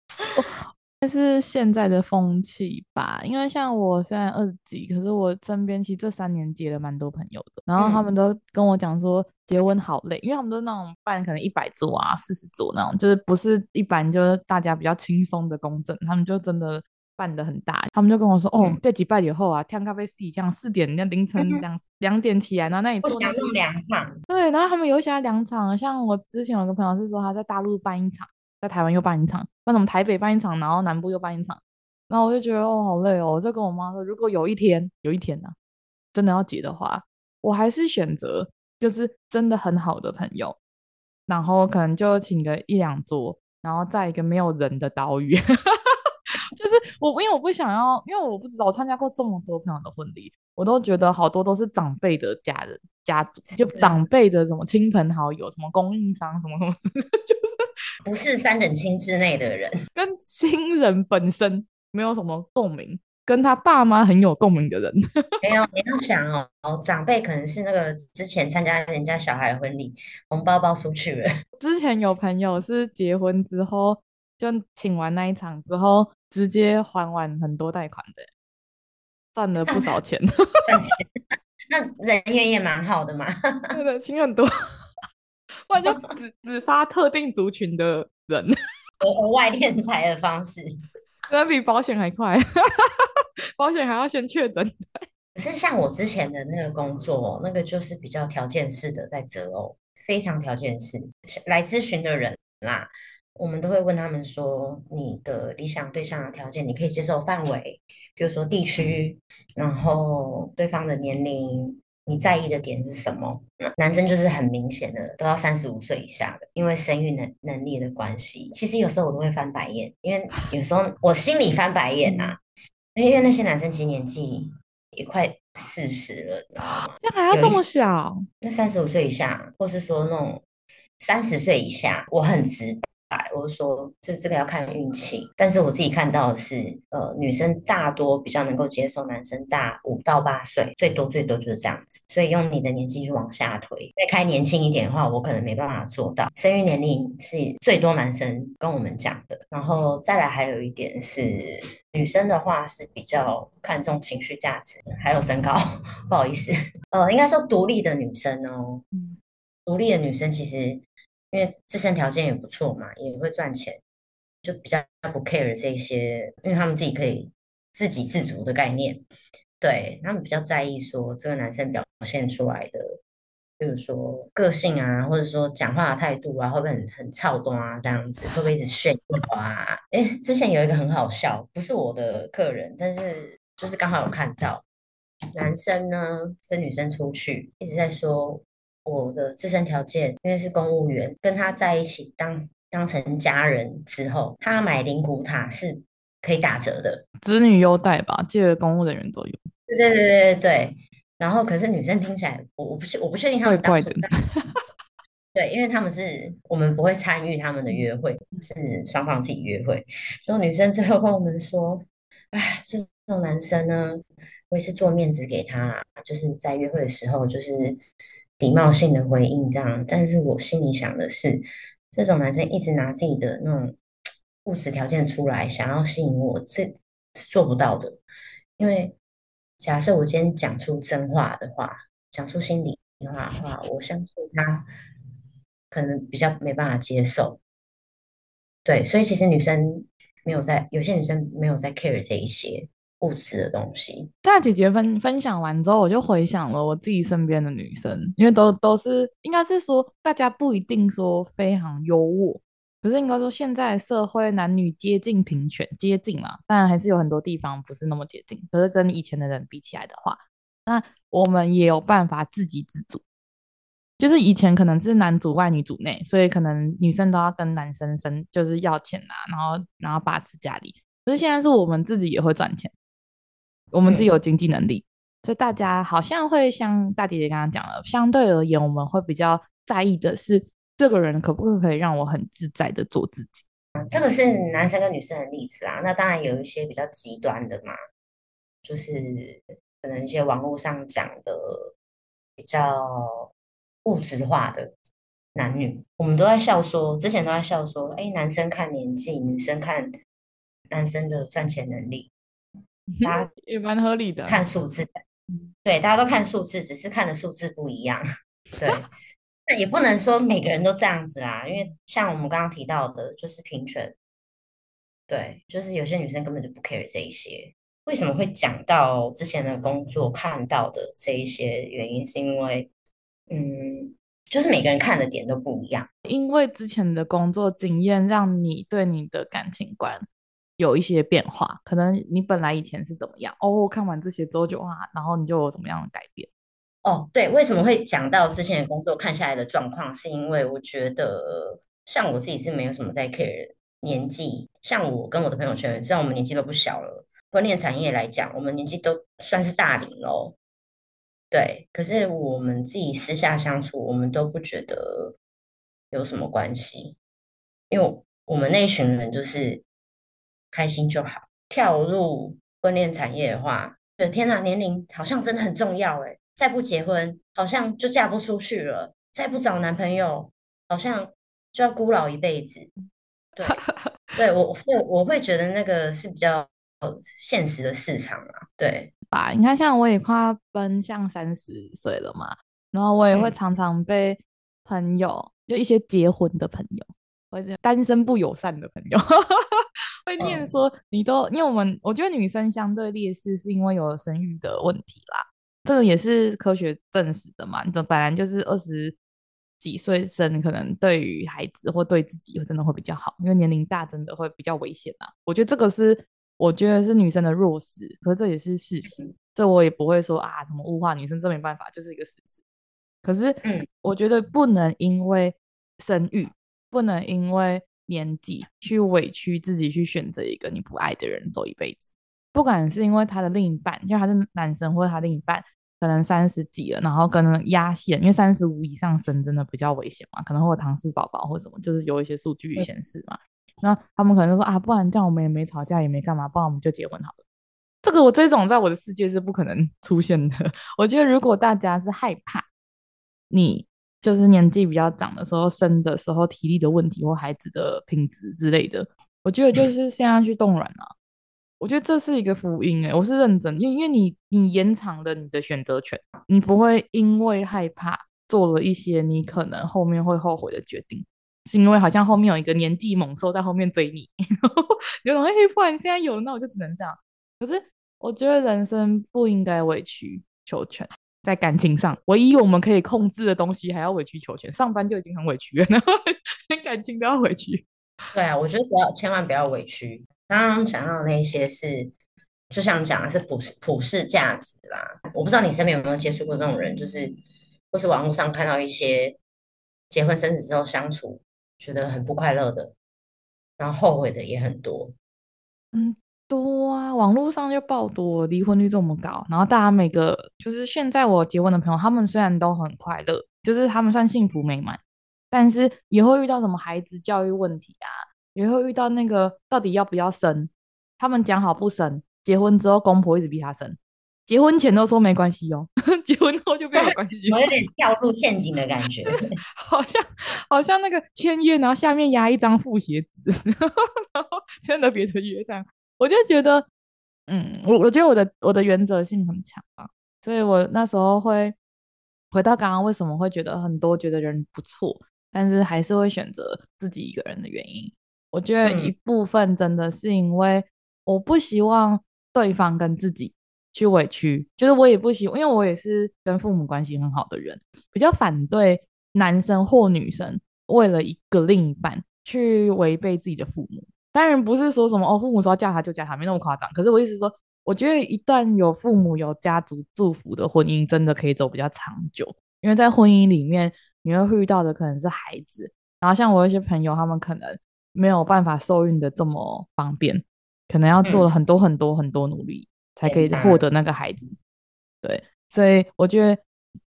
但是现在的风气吧，因为像我虽然二十几，可是我身边其实这三年结了蛮多朋友的，然后他们都跟我讲说结婚好累，因为他们都那种办可能一百桌啊、四十桌那种，就是不是一般就是大家比较轻松的公证，他们就真的。办的很大，他们就跟我说：“哦，这几拜以后啊，天咖啡四这样四点，那凌晨两两点起来，然后那里做那两场，对，然后他们有一些两场，像我之前有个朋友是说他在大陆办一场，在台湾又办一场，那什么台北办一场，然后南部又办一场，然后我就觉得哦，好累哦，我就跟我妈说，如果有一天有一天呢、啊，真的要结的话，我还是选择就是真的很好的朋友，然后可能就请个一两桌，然后在一个没有人的岛屿。”就是我，因为我不想要，因为我不知道我参加过这么多朋友的婚礼，我都觉得好多都是长辈的家人、家族，就长辈的什么亲朋好友、什么供应商、什么什么，就是不是三等亲之内的人，跟亲人本身没有什么共鸣，跟他爸妈很有共鸣的人。没有，你要想哦，长辈可能是那个之前参加人家小孩婚礼，红包包出去了。之前有朋友是结婚之后就请完那一场之后。直接还完很多贷款的，赚了不少钱。赚钱，那人缘也蛮好的嘛。对的，请很多，不然就只只发特定族群的人，额外敛财的方式，那比保险还快。保险还要先确诊。可是像我之前的那个工作，那个就是比较条件式的在择偶，非常条件式来咨询的人啦。我们都会问他们说，你的理想对象的条件，你可以接受范围，比如说地区，然后对方的年龄，你在意的点是什么？男生就是很明显的都要三十五岁以下的，因为生育能能力的关系。其实有时候我都会翻白眼，因为有时候我心里翻白眼呐、啊，因为那些男生其实年纪也快四十了，你知道吗？这还要这么小？那三十五岁以下，或是说那种三十岁以下，我很直白。我说这这个要看运气，但是我自己看到的是，呃，女生大多比较能够接受男生大五到八岁，最多最多就是这样子。所以用你的年纪去往下推，再开年轻一点的话，我可能没办法做到。生育年龄是最多男生跟我们讲的，然后再来还有一点是，女生的话是比较看重情绪价值，还有身高。不好意思，呃，应该说独立的女生哦，独立的女生其实。因为自身条件也不错嘛，也会赚钱，就比较不 care 这些，因为他们自己可以自给自足的概念，对，他们比较在意说这个男生表现出来的，比如说个性啊，或者说讲话的态度啊，会不会很很躁动啊，这样子会不会一直炫耀啊？哎，之前有一个很好笑，不是我的客人，但是就是刚好有看到，男生呢跟女生出去一直在说。我的自身条件，因为是公务员，跟他在一起当当成家人之后，他买灵骨塔是可以打折的，子女优待吧，记得公务人员都有。对对对对对。然后，可是女生听起来，我我不确我不确定他们当初怪怪的。对，因为他们是我们不会参与他们的约会，是双方自己约会。所以女生最后跟我们说：“哎，这种男生呢，我也是做面子给他，就是在约会的时候，就是。”礼貌性的回应这样，但是我心里想的是，这种男生一直拿自己的那种物质条件出来，想要吸引我，这是做不到的。因为假设我今天讲出真话的话，讲出心里话的话，我相信他可能比较没办法接受。对，所以其实女生没有在，有些女生没有在 care 这一些。物质的东西。大姐姐分分享完之后，我就回想了我自己身边的女生，因为都都是应该是说，大家不一定说非常优渥，可是应该说现在社会男女接近平权，接近嘛，当然还是有很多地方不是那么接近。可是跟以前的人比起来的话，那我们也有办法自给自足。就是以前可能是男主外女主内，所以可能女生都要跟男生生就是要钱啊，然后然后把持家里。可是现在是我们自己也会赚钱。我们自己有经济能力，嗯，所以大家好像会像大姐姐刚刚讲了，相对而言，我们会比较在意的是这个人可不可以让我很自在的做自己。这个是男生跟女生的例子啊，那当然有一些比较极端的嘛，就是可能一些网络上讲的比较物质化的男女，我们都在笑说，之前都在笑说，哎，男生看年纪，女生看男生的赚钱能力。大家 也蛮合理的，看数字的，对，大家都看数字，只是看的数字不一样，对，那也不能说每个人都这样子啦，因为像我们刚刚提到的，就是平权，对，就是有些女生根本就不 care 这一些。为什么会讲到之前的工作看到的这一些原因，是因为，嗯，就是每个人看的点都不一样，因为之前的工作经验让你对你的感情观。有一些变化，可能你本来以前是怎么样哦，看完这些之后就哇，然后你就有怎么样的改变哦？对，为什么会讲到之前的工作看下来的状况？是因为我觉得像我自己是没有什么在 care 年纪，像我跟我的朋友圈，虽然我们年纪都不小了，婚恋产业来讲，我们年纪都算是大龄喽。对，可是我们自己私下相处，我们都不觉得有什么关系，因为我们那一群人就是。开心就好。跳入婚恋产业的话，天哪，年龄好像真的很重要诶。再不结婚，好像就嫁不出去了；再不找男朋友，好像就要孤老一辈子。对，对我，我我会觉得那个是比较现实的市场啊。对吧？你看，像我也快奔向三十岁了嘛，然后我也会常常被朋友，嗯、就一些结婚的朋友，或者单身不友善的朋友。会念说你都，因为我们我觉得女生相对劣势是因为有了生育的问题啦，这个也是科学证实的嘛。你本来就是二十几岁生，可能对于孩子或对自己真的会比较好，因为年龄大真的会比较危险啊。我觉得这个是我觉得是女生的弱势，可是这也是事实，这我也不会说啊什么物化女生，这没办法，就是一个事实。可是，我觉得不能因为生育，不能因为年纪去委屈自己，去选择一个你不爱的人走一辈子。不管是因为他的另一半，就他是男生，或者他另一半可能三十几了，然后可能压线，因为三十五以上生真的比较危险嘛，可能会有唐氏宝宝或什么，就是有一些数据显示嘛。那他们可能就说啊，不然这样我们也没吵架，也没干嘛，不然我们就结婚好了。这个我这种在我的世界是不可能出现的。我觉得如果大家是害怕。你就是年纪比较长的时候生的时候体力的问题或孩子的品质之类的，我觉得就是现在去冻卵啊，我觉得这是一个福音诶、欸，我是认真，因为因为你你延长了你的选择权，你不会因为害怕做了一些你可能后面会后悔的决定，是因为好像后面有一个年纪猛兽在后面追你，有种哎，不然现在有了，那我就只能这样。可是我觉得人生不应该委曲求全。在感情上，唯一我们可以控制的东西，还要委曲求全。上班就已经很委屈了，然后 连感情都要委屈。对啊，我觉得不要，千万不要委屈。刚刚讲到的那些是，就像讲的是普世普世价值啦。我不知道你身边有没有接触过这种人，就是或是网络上看到一些结婚生子之后相处觉得很不快乐的，然后后悔的也很多。嗯。多啊，网络上就爆多，离婚率这么高，然后大家每个就是现在我结婚的朋友，他们虽然都很快乐，就是他们算幸福美满，但是也会遇到什么孩子教育问题啊，也会遇到那个到底要不要生，他们讲好不生，结婚之后公婆一直逼他生，结婚前都说没关系哦，结婚后就变有关系，我有点掉入陷阱的感觉，好像好像那个签约，然后下面压一张复写纸，然后签了别的约这样。我就觉得，嗯，我我觉得我的我的原则性很强啊，所以我那时候会回到刚刚为什么会觉得很多觉得人不错，但是还是会选择自己一个人的原因。我觉得一部分真的是因为我不希望对方跟自己去委屈，就是我也不希望，因为我也是跟父母关系很好的人，比较反对男生或女生为了一个另一半去违背自己的父母。当然不是说什么哦，父母说要嫁他就嫁他，没那么夸张。可是我意思是说，我觉得一段有父母有家族祝福的婚姻，真的可以走比较长久。因为在婚姻里面，你会遇到的可能是孩子，然后像我一些朋友，他们可能没有办法受孕的这么方便，可能要做了很多很多很多努力，才可以获得那个孩子。对，所以我觉得，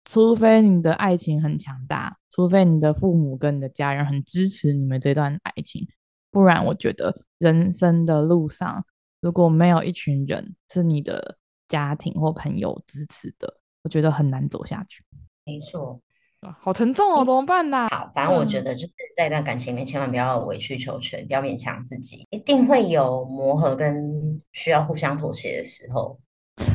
除非你的爱情很强大，除非你的父母跟你的家人很支持你们这段爱情。不然，我觉得人生的路上，如果没有一群人是你的家庭或朋友支持的，我觉得很难走下去。没错，好沉重哦，怎么办呢？好，反正我觉得就是在一段感情里面，千万不要委曲求全，不要勉强自己，一定会有磨合跟需要互相妥协的时候，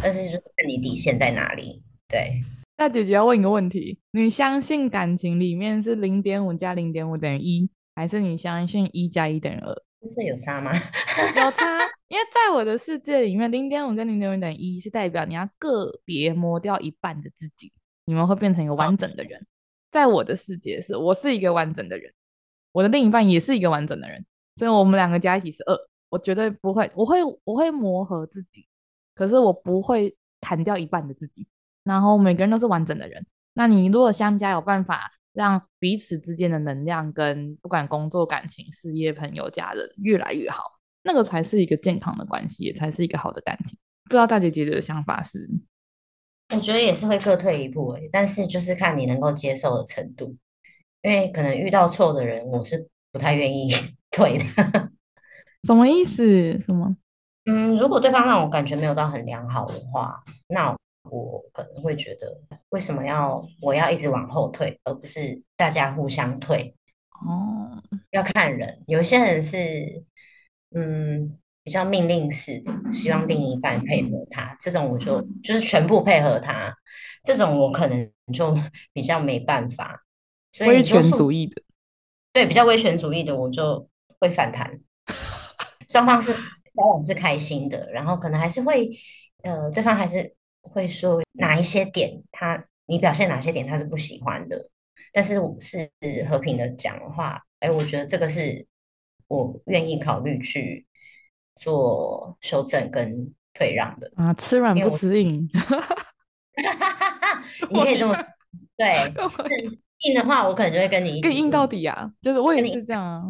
但是就是看你底线在哪里。对，那姐姐要问一个问题：你相信感情里面是零点五加零点五等于一？还是你相信一加一等于二？这有差吗？有差，因为在我的世界里面，零点五跟零点五等于一是代表你要个别磨掉一半的自己，你们会变成一个完整的人。在我的世界是，我是一个完整的人，我的另一半也是一个完整的人，所以我们两个加一起是二。我绝对不会，我会我会磨合自己，可是我不会砍掉一半的自己。然后每个人都是完整的人，那你如果相加有办法。让彼此之间的能量跟不管工作、感情、事业、朋友、家人越来越好，那个才是一个健康的关系，也才是一个好的感情。不知道大姐姐的想法是？我觉得也是会各退一步诶，但是就是看你能够接受的程度，因为可能遇到错的人，我是不太愿意 退的。什么意思？什么？嗯，如果对方让我感觉没有到很良好的话，那。我可能会觉得，为什么要我要一直往后退，而不是大家互相退？哦，要看人，有些人是嗯比较命令式的，希望另一半配合他，这种我就就是全部配合他，这种我可能就 比较没办法。所以威权主义的，对，比较威权主义的，我就会反弹。双方是交往是开心的，然后可能还是会呃，对方还是。会说哪一些点他你表现哪些点他是不喜欢的，但是我是和平的讲的话，哎，我觉得这个是我愿意考虑去做修正跟退让的啊，吃软不吃硬。你可以这么对，硬的话，我可能就会跟你跟硬到底啊，就是我也是这样啊。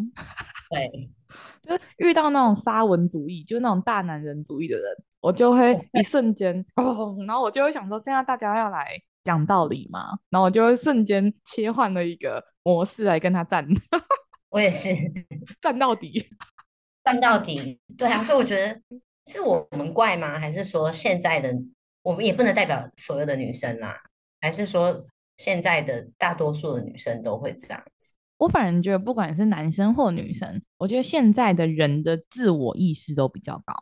对，就是遇到那种沙文主义，就是那种大男人主义的人，我就会一瞬间哦，然后我就会想说，现在大家要来讲道理嘛，然后我就会瞬间切换了一个模式来跟他战。我也是 战到底，战到底。对啊，所以我觉得是我们怪吗？还是说现在的我们也不能代表所有的女生啊？还是说现在的大多数的女生都会这样子？我反正觉得，不管是男生或女生，我觉得现在的人的自我意识都比较高，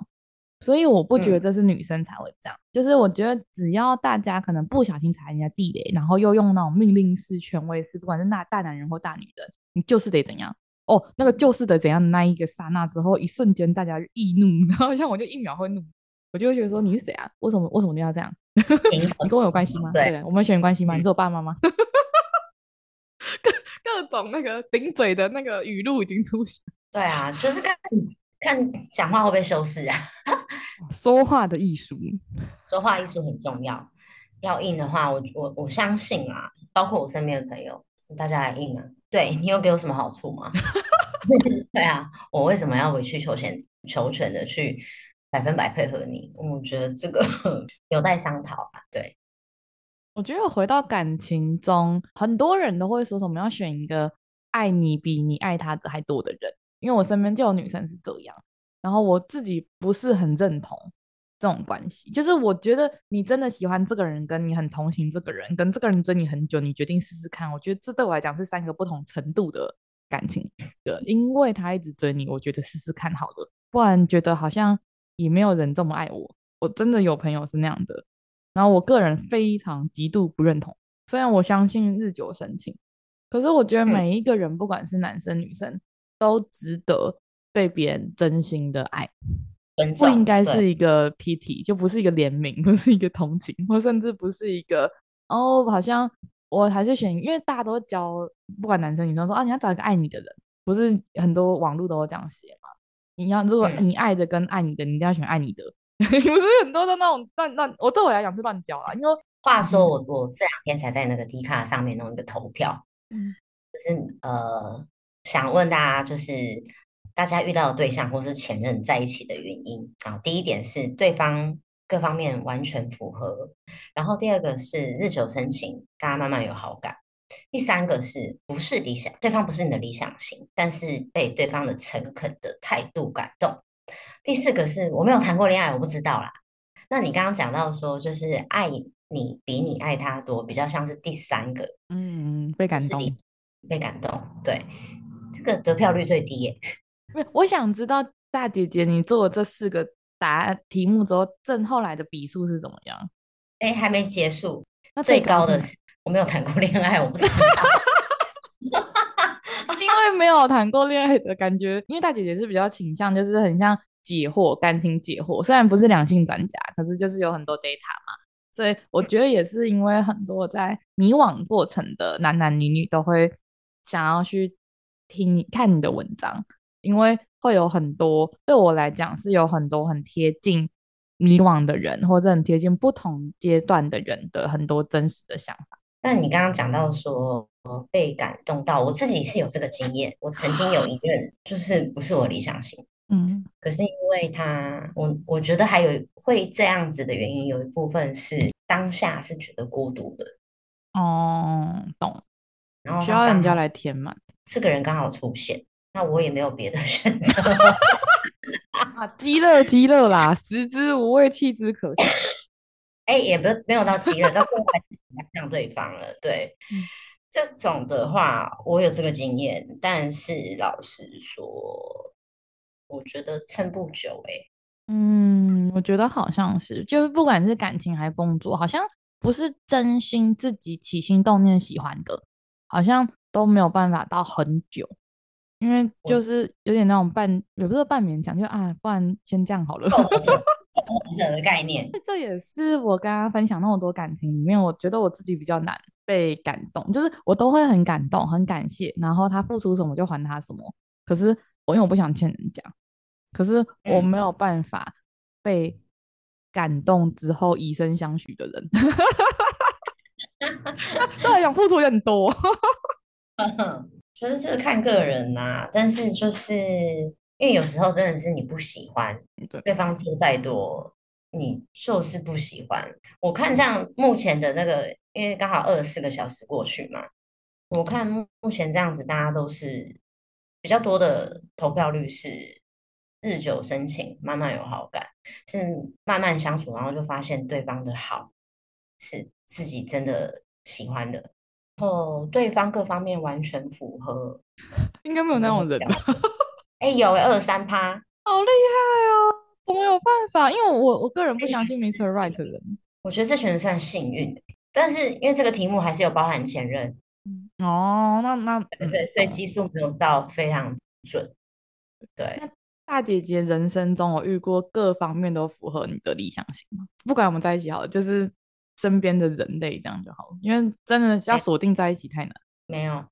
所以我不觉得这是女生才会这样。嗯、就是我觉得，只要大家可能不小心踩人家地雷，然后又用那种命令式、权威式，不管是那大男人或大女人，你就是得怎样哦，那个就是得怎样的那一个刹那之后，一瞬间大家易怒，然后像我就一秒会怒，我就会觉得说你是谁啊？为什么为什么你要这样？你跟我有关系吗？对，对，我们血缘关系吗？你是我爸妈吗？各各种那个顶嘴的那个语录已经出现。对啊，就是看看讲话会不会修饰啊？说话的艺术，说话艺术很重要。要硬的话，我我我相信啊，包括我身边的朋友，大家来硬啊。对，你有给我什么好处吗？对啊，我为什么要委曲求全求全的去？百分百配合你，我觉得这个 有待商讨吧。对，我觉得回到感情中，很多人都会说什么要选一个爱你比你爱他的还多的人，因为我身边就有女生是这样，然后我自己不是很认同这种关系。就是我觉得你真的喜欢这个人，跟你很同情这个人，跟这个人追你很久，你决定试试看。我觉得这对我来讲是三个不同程度的感情的，因为他一直追你，我觉得试试看好了，不然觉得好像。也没有人这么爱我，我真的有朋友是那样的，然后我个人非常极度不认同。虽然我相信日久生情，可是我觉得每一个人，不管是男生女生，都值得被别人真心的爱。不应该是一个 pity，就不是一个怜悯，不是一个同情，或甚至不是一个哦，好像我还是选，因为大家都教，不管男生女生说啊，你要找一个爱你的人，不是很多网络都会这样写嘛？你要，如果你爱的跟爱你的，嗯、你一定要选爱你的。不是很多的那种乱乱，我对我来讲是乱教啦。因为话说我，我我这两天才在那个 D 卡上面弄一个投票，嗯，就是呃，想问大家，就是大家遇到的对象或是前任在一起的原因啊。第一点是对方各方面完全符合，然后第二个是日久生情，大家慢慢有好感。第三个是不是理想，对方不是你的理想型，但是被对方的诚恳的态度感动。第四个是我没有谈过恋爱，我不知道啦。那你刚刚讲到说，就是爱你比你爱他多，比较像是第三个，嗯，被感动，被感动，对，这个得票率最低耶。我想知道大姐姐，你做了这四个答案题目之后，正后来的比数是怎么样？哎，还没结束，那最高的是。我没有谈过恋爱，我不知道。因为没有谈过恋爱的感觉，因为大姐姐是比较倾向，就是很像解惑、感情解惑。虽然不是两性专家，可是就是有很多 data 嘛。所以我觉得也是因为很多在迷惘过程的男男女女都会想要去听你看你的文章，因为会有很多对我来讲是有很多很贴近迷惘的人，或者很贴近不同阶段的人的很多真实的想法。但你刚刚讲到说被感动到，我自己是有这个经验。我曾经有一任，就是不是我理想型，嗯，可是因为他，我我觉得还有会这样子的原因，有一部分是当下是觉得孤独的，哦，懂。然后需要人家来填满，这个人刚好出现，那我也没有别的选择。啊，鸡肋鸡肋啦，食之无味，弃之可惜。哎、欸，也不没有到极乐，到最后还是向对方了。对，嗯、这种的话，我有这个经验，但是老实说，我觉得撑不久、欸。哎，嗯，我觉得好像是，就是不管是感情还是工作，好像不是真心自己起心动念喜欢的，好像都没有办法到很久，因为就是有点那种半，也不是半勉强，就啊，不然先这样好了。后者的概念。这也是我刚刚分享那么多感情里面，我觉得我自己比较难被感动，就是我都会很感动、很感谢，然后他付出什么就还他什么。可是我因为我不想欠人家，可是我没有办法被感动之后以身相许的人。对，想付出也很多。觉 得这个看个人呐、啊，但是就是因为有时候真的是你不喜欢，对方做再多，你就是不喜欢。我看这样目前的那个，因为刚好二十四个小时过去嘛，我看目目前这样子，大家都是比较多的投票率是日久生情，慢慢有好感，是慢慢相处，然后就发现对方的好是自己真的喜欢的。哦，对方各方面完全符合，应该没有那种人吧？哎、欸，有二三趴，好厉害哦！怎么有办法？因为我我个人不相信 Mr. Right 的人，我觉得这群人算幸运的。但是因为这个题目还是有包含前任，哦，那那对，对，所以基数没有到非常准。对，那大姐姐人生中我遇过各方面都符合你的理想型吗？不管我们在一起好了，就是。身边的人类这样就好了，因为真的要锁定在一起太难。没有，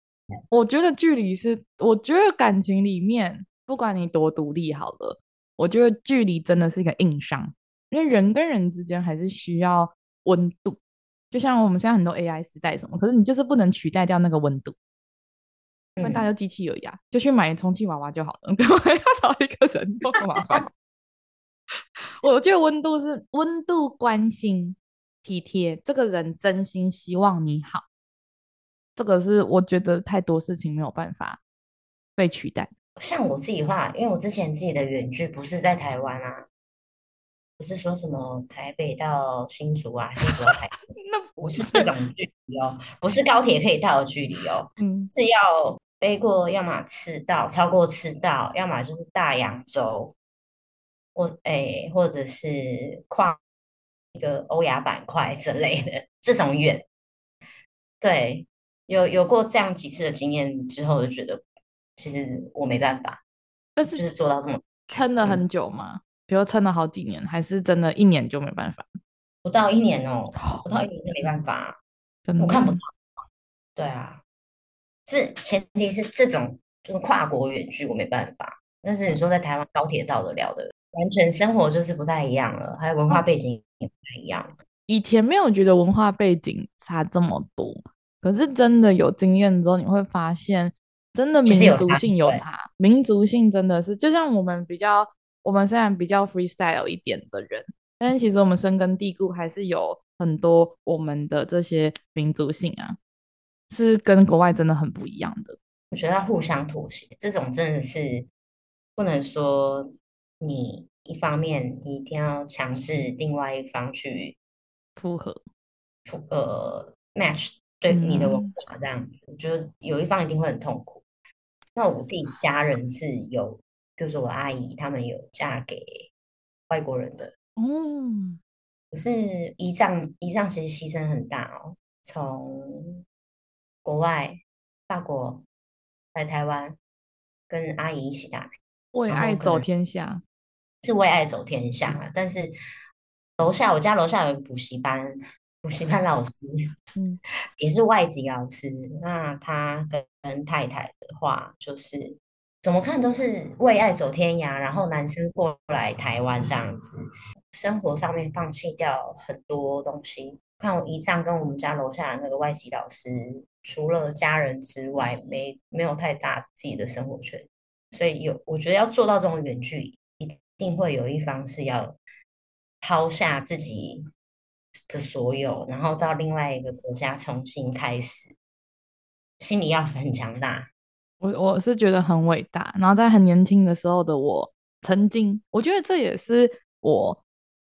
我觉得距离是，我觉得感情里面不管你多独立好了，我觉得距离真的是一个硬伤，因为人跟人之间还是需要温度。就像我们现在很多 AI 时代什么，可是你就是不能取代掉那个温度，因为大家机器而已啊，就去买充气娃娃就好了，干嘛要找一个人多麻烦？我觉得温度是温度关心。体贴，这个人真心希望你好，这个是我觉得太多事情没有办法被取代。像我自己话，因为我之前自己的远距不是在台湾啊，不是说什么台北到新竹啊，新竹到台北，那不是这种距离哦，不是高铁可以到的距离哦，嗯，是要飞过，要么赤道超过赤道，要么就是大洋洲，或诶、欸，或者是跨。一个欧亚板块之类的这种远，对，有有过这样几次的经验之后，就觉得其实我没办法，但是就是做到这么撑了很久嘛，比如撑了好几年，还是真的一年就没办法？不到一年哦，不到一年就没办法，真的我看不到。对啊，是前提是这种就是跨国远距我没办法，但是你说在台湾高铁到得了的。完全生活就是不太一样了，还有文化背景也不太一样。以前没有觉得文化背景差这么多，可是真的有经验之后，你会发现真的民族性有差。有差民族性真的是，就像我们比较，我们虽然比较 freestyle 一点的人，但是其实我们深根蒂固还是有很多我们的这些民族性啊，是跟国外真的很不一样的。我觉得要互相妥协，这种真的是不能说。你一方面你一定要强制另外一方去符合，呃，match 对你的文化这样子，嗯、就有一方一定会很痛苦。那我自己家人是有，就是我阿姨他们有嫁给外国人的，嗯，可是一丈一丈其实牺牲很大哦，从国外法国来台湾跟阿姨一起打拼。为爱走天下，是为爱走天下啊！但是楼下我家楼下有个补习班，补习班老师，嗯，也是外籍老师。那他跟，跟太太的话，就是怎么看都是为爱走天涯，然后男生过来台湾这样子，生活上面放弃掉很多东西。看我姨丈跟我们家楼下的那个外籍老师，除了家人之外，没没有太大自己的生活圈。所以有，我觉得要做到这种远距，一定会有一方是要抛下自己的所有，然后到另外一个国家重新开始，心里要很强大。我我是觉得很伟大。然后在很年轻的时候的我，曾经我觉得这也是我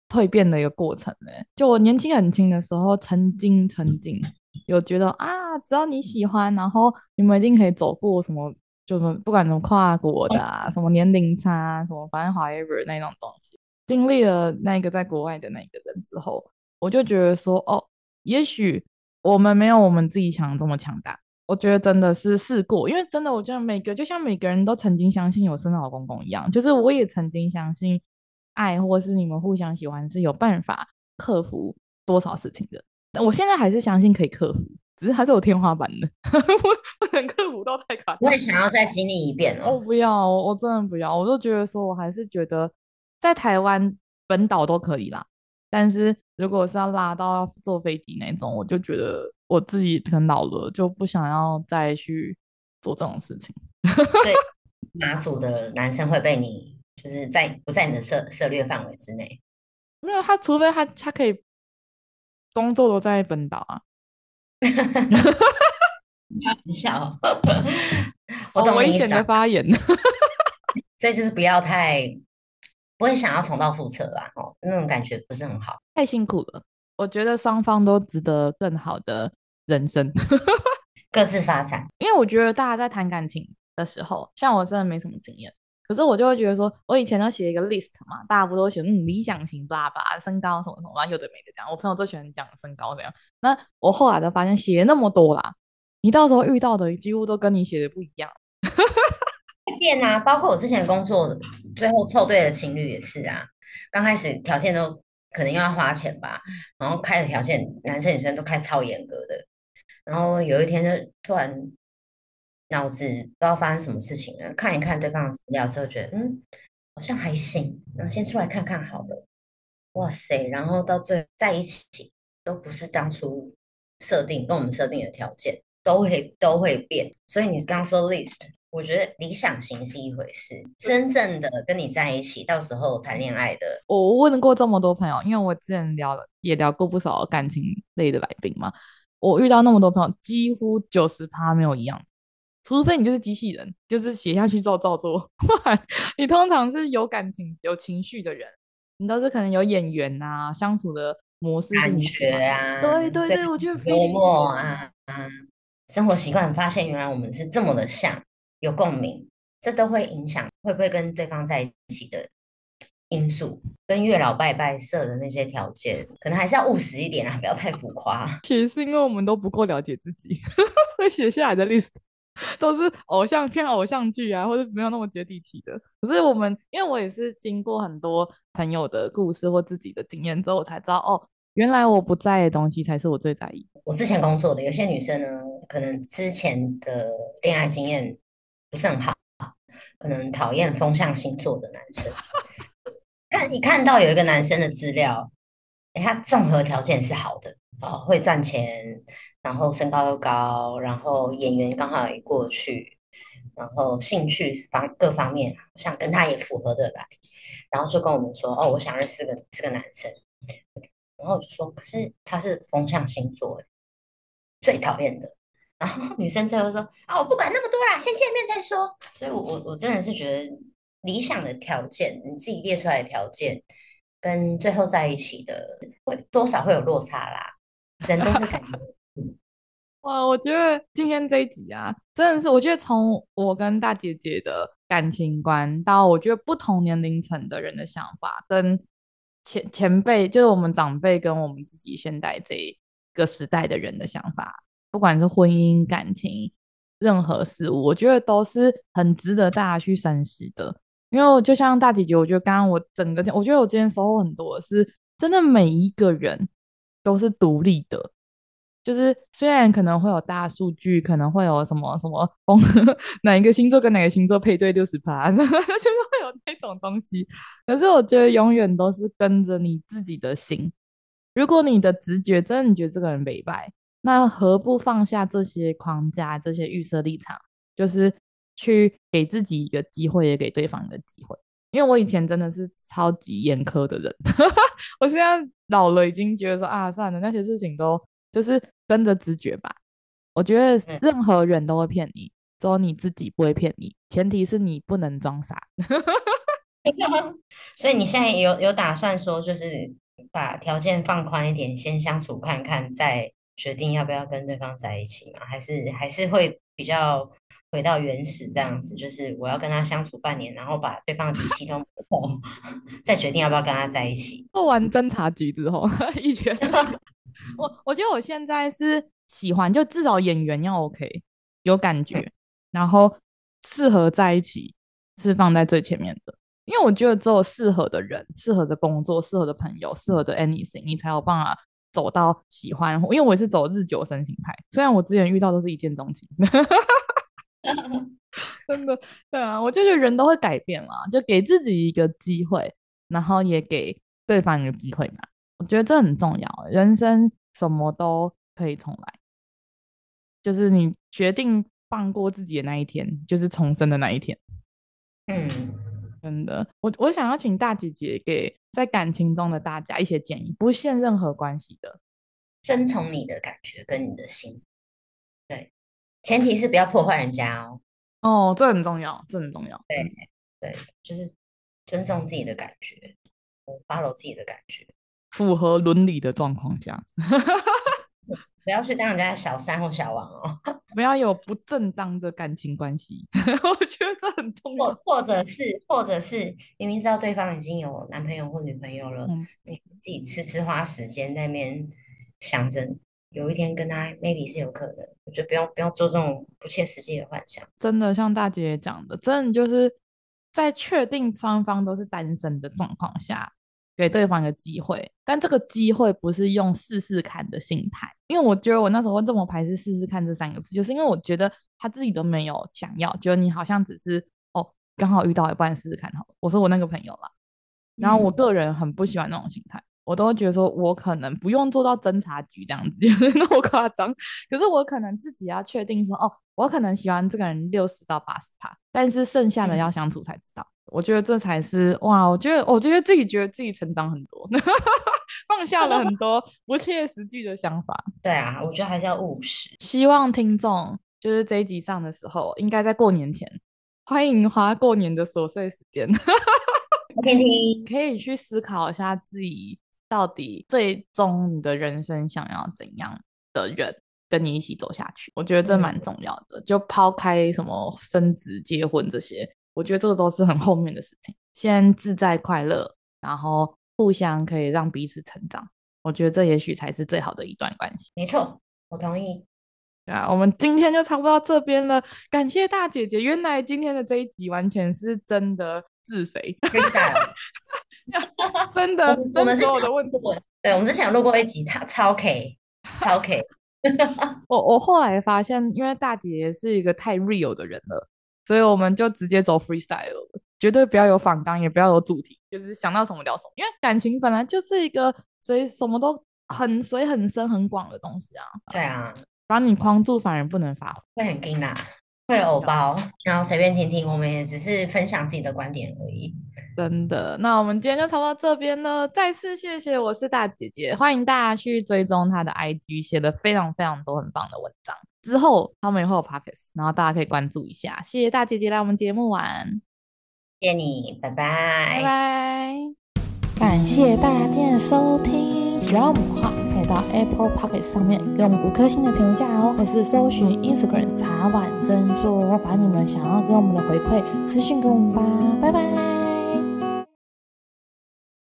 蜕变的一个过程呢。就我年轻很轻的时候，曾经曾经有觉得啊，只要你喜欢，然后你们一定可以走过什么。就是不管什么跨国的啊，什么年龄差啊，什么反正 however 那种东西，经历了那个在国外的那个人之后，我就觉得说，哦，也许我们没有我们自己想的这么强大。我觉得真的是试过，因为真的，我觉得每个就像每个人都曾经相信有圣诞老公公一样，就是我也曾经相信爱，或是你们互相喜欢，是有办法克服多少事情的。但我现在还是相信可以克服，只是还是有天花板的，不不能克服到太卡。我也想要再经历一遍哦。我不要，我真的不要。我就觉得说，我还是觉得在台湾本岛都可以啦。但是如果是要拉到要坐飞机那种，我就觉得我自己很老了，就不想要再去做这种事情。对，马祖的男生会被你就是在不在你的涉涉略范围之内？没有，他除非他他可以。工作都在本岛啊，很小，我懂危险的发言，所以就是不要太不会想要重蹈覆辙吧？哦，那种感觉不是很好，太辛苦了。我觉得双方都值得更好的人生，各自发展。因为我觉得大家在谈感情的时候，像我真的没什么经验。可是我就会觉得说，我以前都写一个 list 嘛，大家不都写嗯理想型吧吧，身高什么什么，然后有的没的这样。我朋友最喜欢讲身高这样。那我后来就发现写那么多啦，你到时候遇到的几乎都跟你写的不一样。变啊，包括我之前工作的最后凑对的情侣也是啊，刚开始条件都可能又要花钱吧，然后开的条件男生女生都开超严格的，然后有一天就突然。脑子不知道发生什么事情了，看一看对方的资料之后，觉得嗯，好像还行，然后先出来看看好了。哇塞，然后到最后在一起都不是当初设定跟我们设定的条件，都会都会变。所以你刚刚说 list，我觉得理想型是一回事，真正的跟你在一起，到时候谈恋爱的，我问过这么多朋友，因为我之前聊也聊过不少感情类的来宾嘛，我遇到那么多朋友，几乎九十趴没有一样。除非你就是机器人，就是写下去之后照做。你通常是有感情、有情绪的人，你都是可能有眼缘啊，相处的模式是你感觉啊，对对对，对我觉得幽默啊，嗯，生活习惯，发现原来我们是这么的像，有共鸣，这都会影响会不会跟对方在一起的因素。跟月老拜拜设的那些条件，可能还是要务实一点啊，不要太浮夸。其实是因为我们都不够了解自己，所以写下来的 list。都是偶像片、偶像剧啊，或者没有那么接地气的。可是我们，因为我也是经过很多朋友的故事或自己的经验之后，我才知道哦，原来我不在意的东西才是我最在意。我之前工作的有些女生呢，可能之前的恋爱经验不是很好，可能讨厌风象星座的男生。但你看到有一个男生的资料，他综合条件是好的。哦，会赚钱，然后身高又高，然后演员刚好也过去，然后兴趣方各方面好像跟他也符合的来，然后就跟我们说，哦，我想认识个这个男生，然后我就说，可是他是风象星座，最讨厌的。然后女生最后说，啊，我不管那么多啦，先见面再说。所以我，我我真的是觉得理想的条件，你自己列出来的条件，跟最后在一起的会多少会有落差啦。人都是感觉，哇！我觉得今天这一集啊，真的是我觉得从我跟大姐姐的感情观到我觉得不同年龄层的人的想法，跟前前辈，就是我们长辈跟我们自己现代这个时代的人的想法，不管是婚姻、感情，任何事物，我觉得都是很值得大家去深思的。因为就像大姐姐，我觉得刚刚我整个，我觉得我今天收获很多，是真的每一个人。都是独立的，就是虽然可能会有大数据，可能会有什么什么风，哪一个星座跟哪个星座配对六十趴，就是会有那种东西。可是我觉得永远都是跟着你自己的心。如果你的直觉真的觉得这个人没败，那何不放下这些框架、这些预设立场，就是去给自己一个机会，也给对方一个机会。因为我以前真的是超级严苛的人，我现在老了，已经觉得说啊，算了，那些事情都就是跟着直觉吧。我觉得任何人都会骗你，只有你自己不会骗你，前提是你不能装傻。所以你现在有有打算说，就是把条件放宽一点，先相处看看，再决定要不要跟对方在一起吗？还是还是会比较？回到原始这样子，就是我要跟他相处半年，然后把对方的底细都摸透，再决定要不要跟他在一起。做完侦查局之后，一拳。我我觉得我现在是喜欢，就至少演员要 OK，有感觉，然后适合在一起是放在最前面的。因为我觉得只有适合的人、适合的工作、适合的朋友、适合的 anything，你才有办法走到喜欢。因为我也是走日久生情派，虽然我之前遇到都是一见钟情，真的，对啊，我就觉得人都会改变啦，就给自己一个机会，然后也给对方一个机会嘛。我觉得这很重要，人生什么都可以重来，就是你决定放过自己的那一天，就是重生的那一天。嗯。真的，我我想要请大姐姐给在感情中的大家一些建议，不限任何关系的，遵从你的感觉跟你的心，对，前提是不要破坏人家哦。哦，这很重要，这很重要。对对，就是尊重自己的感觉，follow 自己的感觉，符合伦理的状况下。不要去当人家小三或小王哦，不要有不正当的感情关系，我觉得这很重要。或或者是，或者是明明知道对方已经有男朋友或女朋友了，嗯、你自己痴痴花时间在那边想着有一天跟他 maybe 是有可能，我觉得不用不要做这种不切实际的幻想。真的像大姐姐讲的，真的就是在确定双方都是单身的状况下。给对方一个机会，但这个机会不是用试试看的心态，因为我觉得我那时候会这么排斥“试试看”这三个字，就是因为我觉得他自己都没有想要，觉得你好像只是哦刚好遇到一半试试看好了。我说我那个朋友啦，然后我个人很不喜欢那种心态，我都会觉得说我可能不用做到侦查局这样子，就是那么夸张，可是我可能自己要确定说哦，我可能喜欢这个人六十到八十趴，但是剩下的要相处才知道。嗯我觉得这才是哇！我觉得，我觉得自己觉得自己成长很多，放下了很多不切实际的想法。对啊，我觉得还是要务实。希望听众就是这一集上的时候，应该在过年前，欢迎花过年的琐碎时间，听听，可以去思考一下自己到底最终你的人生想要怎样的人跟你一起走下去。我觉得这蛮重要的，嗯、就抛开什么生子、结婚这些。我觉得这个都是很后面的事情，先自在快乐，然后互相可以让彼此成长。我觉得这也许才是最好的一段关系。没错，我同意。对啊，我们今天就差不多到这边了，感谢大姐姐。原来今天的这一集完全是真的自肥，freestyle，真的，我们所有的问题。对，我们之前有录过一集，他超 K，超 K。我我后来发现，因为大姐姐是一个太 real 的人了。所以我们就直接走 freestyle 了，绝对不要有访纲，也不要有主题，就是想到什么聊什么。因为感情本来就是一个随什么都很随很深很广的东西啊。对啊，把你框住反而不能发挥，会很惊讶，会有偶包，然后随便听听，我们也只是分享自己的观点而已。真的，那我们今天就差不多到这边了。再次谢谢，我是大姐姐，欢迎大家去追踪她的 IG，写的非常非常多很棒的文章。之后他们也会有 Pocket，然后大家可以关注一下。谢谢大姐姐来我们节目玩，谢谢你，拜拜，拜拜。感谢大家的收听，喜欢我们的话，可以到 Apple Podcast 上面给我们五颗星的评价哦，或是搜寻 Instagram 茶碗真说，把你们想要给我们的回馈私讯给我们吧，拜拜。